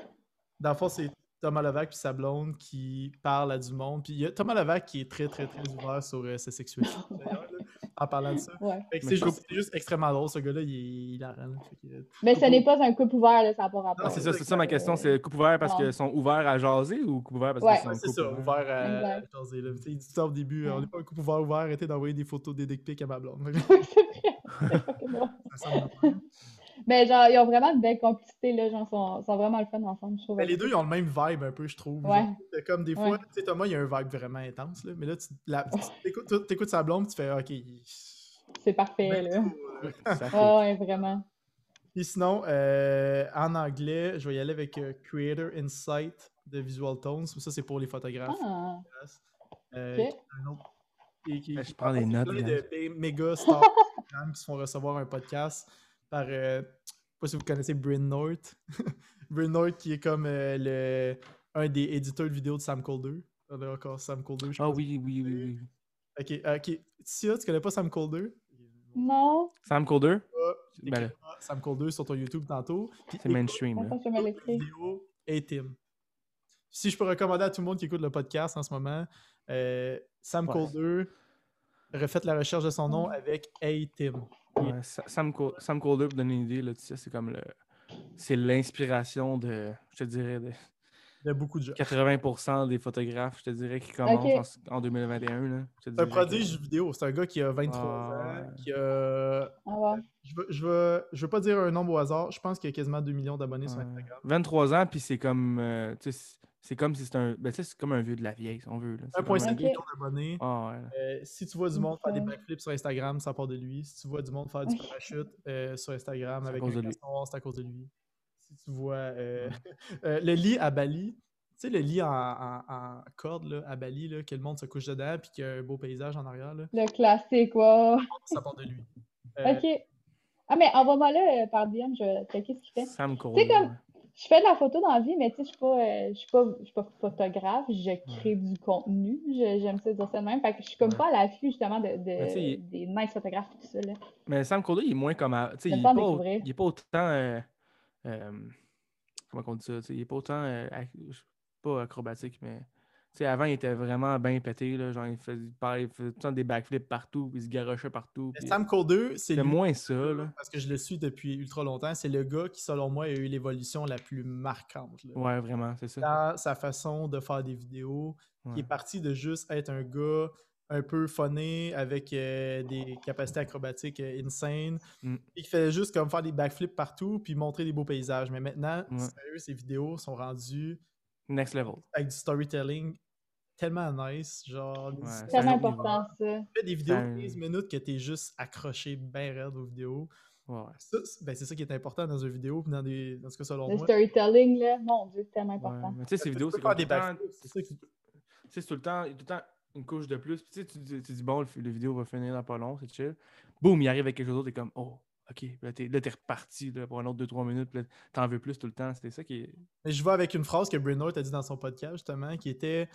Dans le fond, c'est Thomas Levac puis sa blonde qui parle à du monde. Puis il y a Thomas Levac qui est très, très, très ouvert sur euh, sa sexualité, en parlant de ça. Ouais. Fait que Mais c'est, juste, c'est juste extrêmement drôle, ce gars-là, il est il. Fait que- Mais ce n'est pas un couple ouvert, là, ça n'a pas rapport. Ah, c'est ça, c'est ça ma question. C'est coupe ouvert parce qu'ils sont ouverts à jaser ou coupe ouvert parce Ouais. qu'ils sont Ouais, c'est couple ça, ouvert? à, jaser, là. Tu sais, Il dit ça au début, Ouais. on n'est pas un couple ouvert, ouvert, arrêtez d'envoyer des photos des dick pics à ma blonde. Oui, c'est vrai. Ça. Mais genre, ils ont vraiment une belle complicité, là. Genre, sont, sont vraiment le fun ensemble, je trouve. Mais les deux, ils ont le même vibe un peu, je trouve. Ouais. Genre, comme des fois, Ouais. tu sais, Thomas, il y a un vibe vraiment intense, là, mais là, tu la- tu t'écoutes, tu- t'écoutes sa blonde, tu fais OK. C'est parfait, ben, là. Ça fait- Ouais, vraiment. Puis sinon, euh, en anglais, je vais y aller avec euh, Creator Insight de Visual Tones. Ça, c'est pour les photographes. Ah, Euh, qui- un autre- et qui- Eh, je prends des notes, plein de mé- méga stars qui se font recevoir un podcast par. euh, je sais pas si vous connaissez Bryn North. Bryn North qui est comme euh, le, un des éditeurs de vidéos de Sam Colder. On a encore Sam Colder. je Ah pense. oui, oui, oui, oui. Ok, ok. Tia, tu connais pas Sam Colder? Non, Sam Colder? Ah, Ben Sam Colder sur ton YouTube tantôt. C'est mainstream. là. vidéo et Tim. Si je peux recommander à tout le monde qui écoute le podcast en ce moment, euh, Sam Ouais. Colder, refaites la recherche de son nom avec Hey Tim. Ouais, Sam, Sam Colder, pour donner une idée, là, tu sais, c'est comme le. C'est l'inspiration de, je te dirais, de Il y a beaucoup de gens. 80% des photographes, je te dirais, qui commencent en, en 2021. Là, je te C'est un dirais que- prodige vidéo. C'est un gars qui a 23 Ah, ans. qui a. Ah ouais. Je veux, je, veux, je veux pas dire un nombre au hasard. Je pense qu'il y a quasiment 2 millions d'abonnés sur. Instagram. 23 ans, puis c'est comme. euh, tu sais, c'est- c'est comme si c'était un. Ben, c'est comme un vieux de la vieille, si on veut. là. C'est 1,5 vraiment- Ok. millions d'abonnés. Là. Si tu vois du monde faire des backflips sur Instagram, ça part de lui. Si tu vois du monde faire du parachute euh, sur Instagram C'est à avec cause un de lui. castor, c'est à cause de lui. Si tu vois euh, euh, le lit à Bali, tu sais, le lit en, en- en corde là, à Bali, là, que le monde se couche dedans puis qu'il y a un beau paysage en arrière, là, Le classique, wow. ça part de lui. Euh, Ok. Ah, mais envoie-moi-le euh, par DM, je vais checker ce qu'il fait. Sam Courneau, Tu sais, comme- ouais. Je fais de la photo dans la vie, mais tu sais, je suis pas, euh, je suis pas, je suis pas photographe, je crée du contenu. J'aime ça dire ça de même. Fait que je suis comme Ouais. pas à l'affût, justement, de, des nice photographes et tout ça, là. Mais Sam Courneau, il est moins comme. à- tu sais, J'aime il, est pas il est pas autant. euh, euh, comment on dit ça? Il est pas autant. euh, ac- pas acrobatique, mais. Sais, avant, il était vraiment bien pété. Là, genre, il faisait, il tout le temps des backflips partout, puis il se garochait partout. puis Sam Cole 2, c'est moins ça. Là. parce que je le suis depuis ultra longtemps. C'est le gars qui, selon moi, a eu l'évolution la plus marquante. là. Ouais, vraiment, c'est ça. Dans sa façon de faire des vidéos, qui Ouais. est parti de juste être un gars un peu funné avec euh, des capacités acrobatiques euh, insane, Mm. et qui faisait juste comme faire des backflips partout puis montrer des beaux paysages. Mais maintenant, Ouais. sérieux, ses vidéos sont rendues Next level. avec du storytelling tellement nice. Genre, Ouais, tu c'est Tellement important, ça. fais des vidéos de 15 minutes que t'es juste accroché bien raide aux vidéos. Ouais. Ça, c'est ben, c'est ça qui est important dans une vidéo, puis dans, des, dans ce cas, selon Le moi. storytelling, là, mon Dieu, c'est tellement Ouais, important. Mais tu sais, ces Tu vidéos, c'est comme des c'est ça qui- tu sais, c'est tout le temps, tout le temps une couche de plus. Puis tu sais, tu, dis- tu dis, bon, le, le vidéo va finir dans pas long, c'est chill. Boum, il arrive avec quelque chose d'autre, t'es comme, oh, ok. Puis Là, t'es, reparti là, pour un autre 2-3 minutes, puis t'en veux plus tout le temps. C'était ça qui est. Mais je vais avec une phrase que North a dit dans son podcast, justement, qui était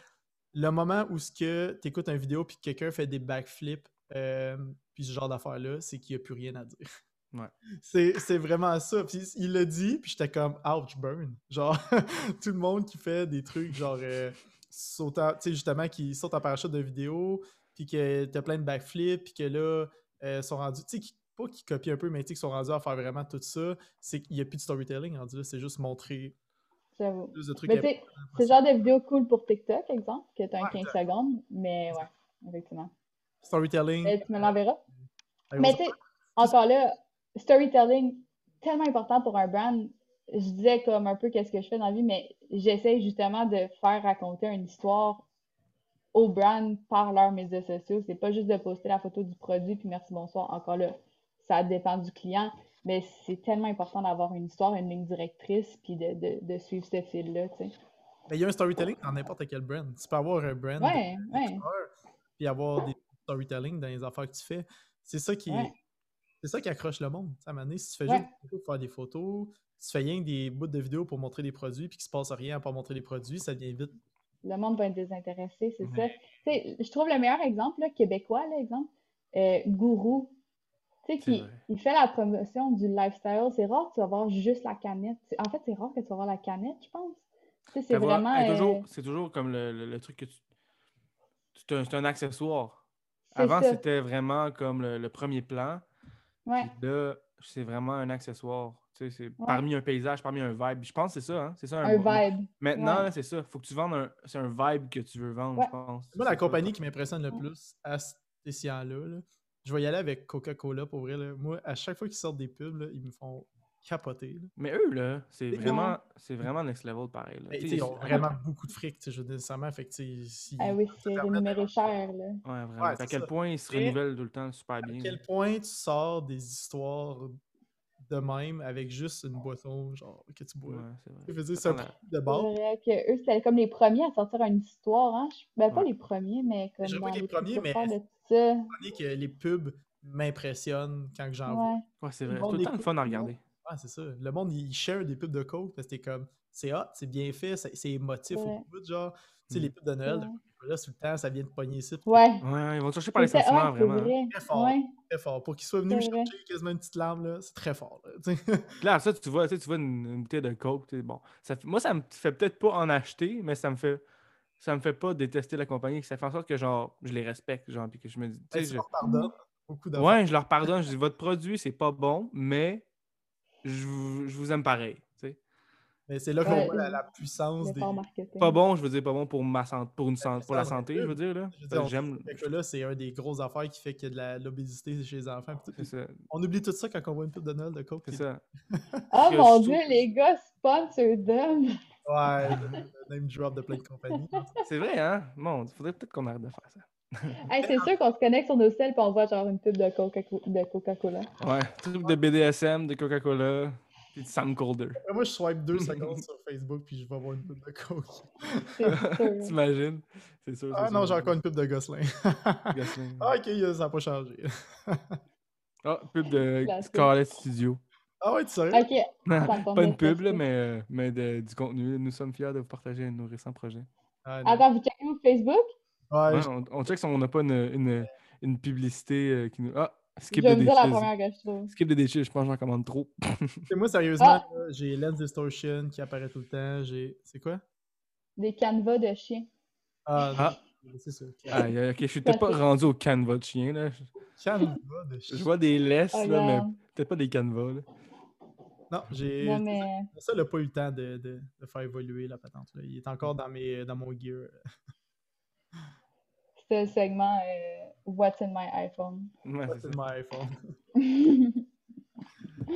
le moment où ce que tu écoutes une vidéo puis que quelqu'un fait des backflips, euh, puis ce genre d'affaires-là, c'est qu'il n'y a plus rien à dire. Ouais. C'est, vraiment ça. Puis il l'a dit, puis j'étais comme ouch, burn. Genre, tout le monde qui fait des trucs, genre, euh, sautant, tu sais, justement, qui saute en parachute de vidéo, puis que t'as plein de backflips, puis que là, euh, sont rendus, tu sais, qui- pas qu'ils copient un peu, mais tu sais, qu'ils sont rendus à faire vraiment tout ça, c'est qu'il n'y a plus de storytelling rendu là, c'est juste montrer J'avoue. plus de trucs Mais tu sais, c'est le genre de vidéo cool pour TikTok, exemple, que un Ouais, 15 exact. secondes, mais ouais, effectivement. Storytelling. Tu me l'enverras. Mais tu sais, encore là, storytelling, tellement important pour un brand. Je disais comme un peu qu'est-ce que je fais dans la vie, mais j'essaie justement de faire raconter une histoire au brand par leurs médias sociaux. C'est pas juste de poster la photo du produit puis merci, bonsoir. Encore là, ça dépend du client, mais c'est tellement important d'avoir une histoire, une ligne directrice puis de, de, de suivre ce fil-là, tu sais. Mais il y a un storytelling dans n'importe quel brand. Tu peux avoir un brand Ouais, puis avoir des storytelling dans les affaires que tu fais. C'est ça qui Ouais. c'est ça qui accroche le monde. À un moment donné, si tu fais juste des photos pour faire des photos, si tu fais rien que des bouts de vidéos pour montrer des produits, puis qu'il se passe rien pour montrer des produits, ça devient vite. le monde va être désintéressé, c'est ça. Je trouve le meilleur exemple, là, québécois, là, exemple, euh, Gourou. Tu sais, vrai. il fait la promotion du lifestyle. C'est rare que tu vas voir juste la canette. En fait, c'est rare que tu vas voir la canette, je pense. Tu sais, c'est vraiment. hey, euh, toujours- c'est toujours comme le, le- le truc que tu. C'est un, c'est un accessoire. Avant, ça. c'était vraiment comme le, le premier plan. Ouais, là, c'est vraiment un accessoire. Tu sais, c'est parmi un paysage, parmi un vibe. Je pense que c'est ça, hein? C'est ça un vibe. Maintenant, Ouais. là, c'est ça. Faut que tu vendes un. C'est un vibe que tu veux vendre, Ouais. je pense. Moi, la compagnie qui m'impressionne le plus à cet escient-là, là, je vais y aller avec Coca-Cola pour vrai. là. Moi, à chaque fois qu'ils sortent des pubs, là, ils me font capoter. là. Mais eux, là, c'est vraiment, c'est vraiment next level pareil. là. Sais, ils ont vraiment beaucoup de fric, je veux dire, nécessairement. Fait que, si- Ah oui, c'est rémunéré cher, là. Ouais, vraiment. Ouais, à quel ça. point ils se renouvellent tout le temps super à bien. quel là. point tu sors des histoires de même avec juste une boisson genre que tu bois. Ouais, c'est vrai. Je veux dire, c'est un de vrai que eux, c'était comme les premiers à sortir une histoire, hein. Ben, pas Ouais. les premiers, mais comme Je pas les les premiers, mais- ça. que les pubs m'impressionnent quand j'en vois. Ouais. Ouais, c'est vrai. tout le temps le fun à regarder. Ah, c'est ça. Le monde, il share des pubs de Coke parce que c'est comme, c'est hot, c'est bien fait, c'est émotif au Ouais. bout, genre. Tu sais, Mm. les pubs de Noël, Ouais. Coca-Cola, tout le temps, ça vient de pogner ici. Ouais. Ouais, ils vont te chercher par les ouais, sentiments, vraiment. vrai. Très fort. Ouais. Très fort. Pour qu'il soit venu me chercher quasiment une petite larme, là, c'est très fort. là. Là, ça, tu vois, tu sais, tu vois une, une bouteille de Coke, tu sais, bon. Ça, moi, ça me fait peut-être pas en acheter, mais ça me fait ça me fait pas détester la compagnie. Ça fait en sorte que genre je les respecte, genre, puis que je me dis. tu sais, Ben, tu je- leur pardonnes beaucoup. Ouais, je leur pardonne. Je dis votre produit, c'est pas bon, mais je vous, je vous aime pareil. tu sais. Mais c'est là qu'on Ouais, voit la, la puissance des. Pas bon, je veux dire, pas bon pour, ma santé, pour, une santé, pour la santé, je veux dire. Là. J'aime. que là, c'est un des grosses affaires qui fait qu'il y a de la- l'obésité chez les enfants. puis tout. C'est ça. On oublie tout ça quand on voit une pub de Noël de Coke. C'est ça. Oh mon dieu, les gars sponsor them. Ouais, name drop de plein de compagnies. C'est vrai, hein? Bon, il faudrait peut-être qu'on arrête de faire ça. Hey, c'est sûr qu'on se connecte sur nos selles et on voit genre une pub de Coca- de Coca-Cola. Ouais, truc de BDSM, de Coca-Cola, puis de Sam Colder. Après, Moi, je swipe deux secondes sur Facebook puis je vais voir une pub de Coke. T'imagines? C'est sûr. Ah non, j'ai encore une pub de Gosselin. Gosselin. ah, ok, ça n'a pas changé. Ah, pub de. Scarlett Studio. Ah ouais, tu sais. Ok, Pas une pub, là, mais, euh, mais de- du contenu. Nous sommes fiers de vous partager nos récents projets. Ah. Attends, vous checkez où Facebook? Ouais, Ouais, je- on, on check si on n'a pas une, une, une publicité euh, qui nous. Ah, Je skip vais de vous dire la déchets. première que je trouve. Skip de déchets, je pense que j'en commande trop. Moi, sérieusement, Ah! j'ai Lens Distortion qui apparaît tout le temps. J'ai. C'est quoi? Des canevas de chiens. Ah, Ah. c'est ça. Ah, ok, je suis peut-être pas rendu au canevas de chien. Là. Je- Canva de Je chien. vois des laisses, Oh, là, mais peut-être pas des canevas. Là. Non, j'ai. Non, mais Ça, n'a pas eu le temps de, de, de faire évoluer la patente. Là. Il est encore dans, mes, dans mon gear. c'est le segment euh, What's in my iPhone? Ouais, c'est ça. mon iPhone?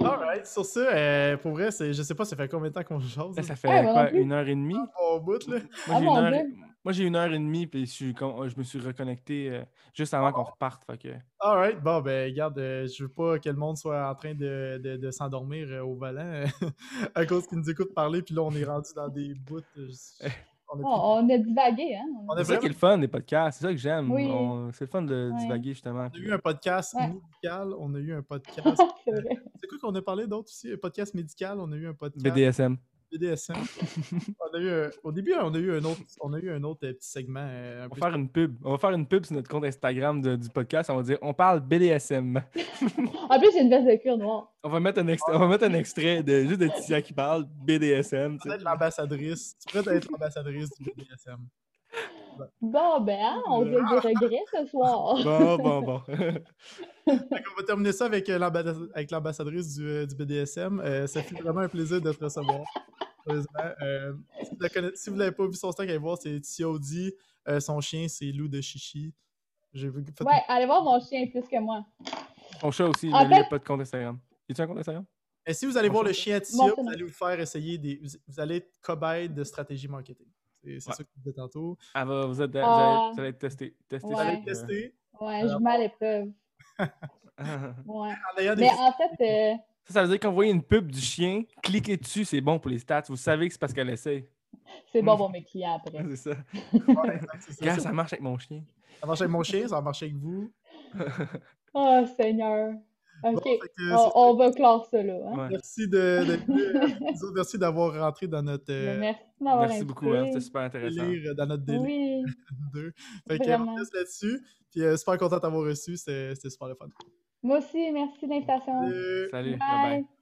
Alright, sur ça, euh, pour vrai, c'est- je sais pas, ça fait combien de temps qu'on jase? Ça fait Ah, moi non quoi, une heure et demie? Au bout, là. Moi, Ah, j'ai mon une, heure... Moi, j'ai une heure et demie, puis je, je me suis reconnecté euh, juste avant qu'on reparte. Fait que... Alright, bon, ben, regarde, euh, je veux pas que le monde soit en train de, de, de s'endormir euh, au volant euh, à cause qu'ils nous écoutent parler, puis là, on est rendu dans des bouts. euh, je- on a pris- on a divagué, hein? On a C'est ça qui est vraiment le fun des podcasts, c'est ça que j'aime. Oui. On- C'est le fun de Ouais. divaguer justement. on a eu un podcast Ouais. médical, on a eu un podcast. C'est quoi qu'on a parlé d'autre aussi? Un podcast médical, on a eu un podcast. BDSM. BDSM. on a eu un- Au début, on a eu un autre, on a eu un autre euh, petit segment. euh, un On peu- va faire une pub. On va faire une pub sur notre compte Instagram de- du podcast. On va dire on parle BDSM. En plus, j'ai une veste de cuir noire. On va mettre un extrait, on va mettre un extrait de juste de Titia qui parle BDSM. tu. Peut-être l'ambassadrice. Tu pourrais être l'ambassadrice du BDSM. Bon, ben, hein, on a des regrets ce soir. Bon, bon, bon. Fait qu'on va terminer ça avec euh, l'ambassadrice du, euh, du BDSM. Euh, ça fait vraiment un plaisir de te recevoir. Euh, si vous vous l'avez pas vu son stock, allez voir, c'est Tiodi. Euh, son chien, c'est Lou de Chichi. Vu fait- Ouais, allez voir mon chien plus que moi. Ton chat aussi, En mais lui, il fait- n'a pas de compte Instagram. Y a un compte Instagram? Et si vous allez voir le chien à Tia, Mon vous allez vous faire essayer des. Vous, vous allez être cobaye de stratégie marketing. C'est ça que vous disais tantôt. Ah, va, vous, êtes, vous, allez, vous allez être testé. testé Vous Ouais. allez euh, tester. Ouais, je mets à l'épreuve. Ouais. Des. Mais en fait, euh, Ça, ça veut dire quand vous voyez une pub du chien, cliquez dessus, c'est bon pour les stats. Vous savez que c'est parce qu'elle essaie. c'est bon pour mes clients après. C'est ça. Ouais, exact, c'est ça. Ça marche avec mon chien. Ça marche avec mon chien, ça va marcher avec vous. Oh, Seigneur. OK, que on, va clore ça, là. hein. Ouais. Merci de, merci d'avoir rentré dans notre euh, Merci m'avoir Merci invité. beaucoup, hein, c'était super intéressant. dans notre délire Oui, 2. Fait que, Vraiment. on laisse là-dessus. Puis euh, super content de t'avoir reçu, c'était c'était super le fun. moi aussi, merci de l'invitation. Salut. Salut, Bye. bye bye.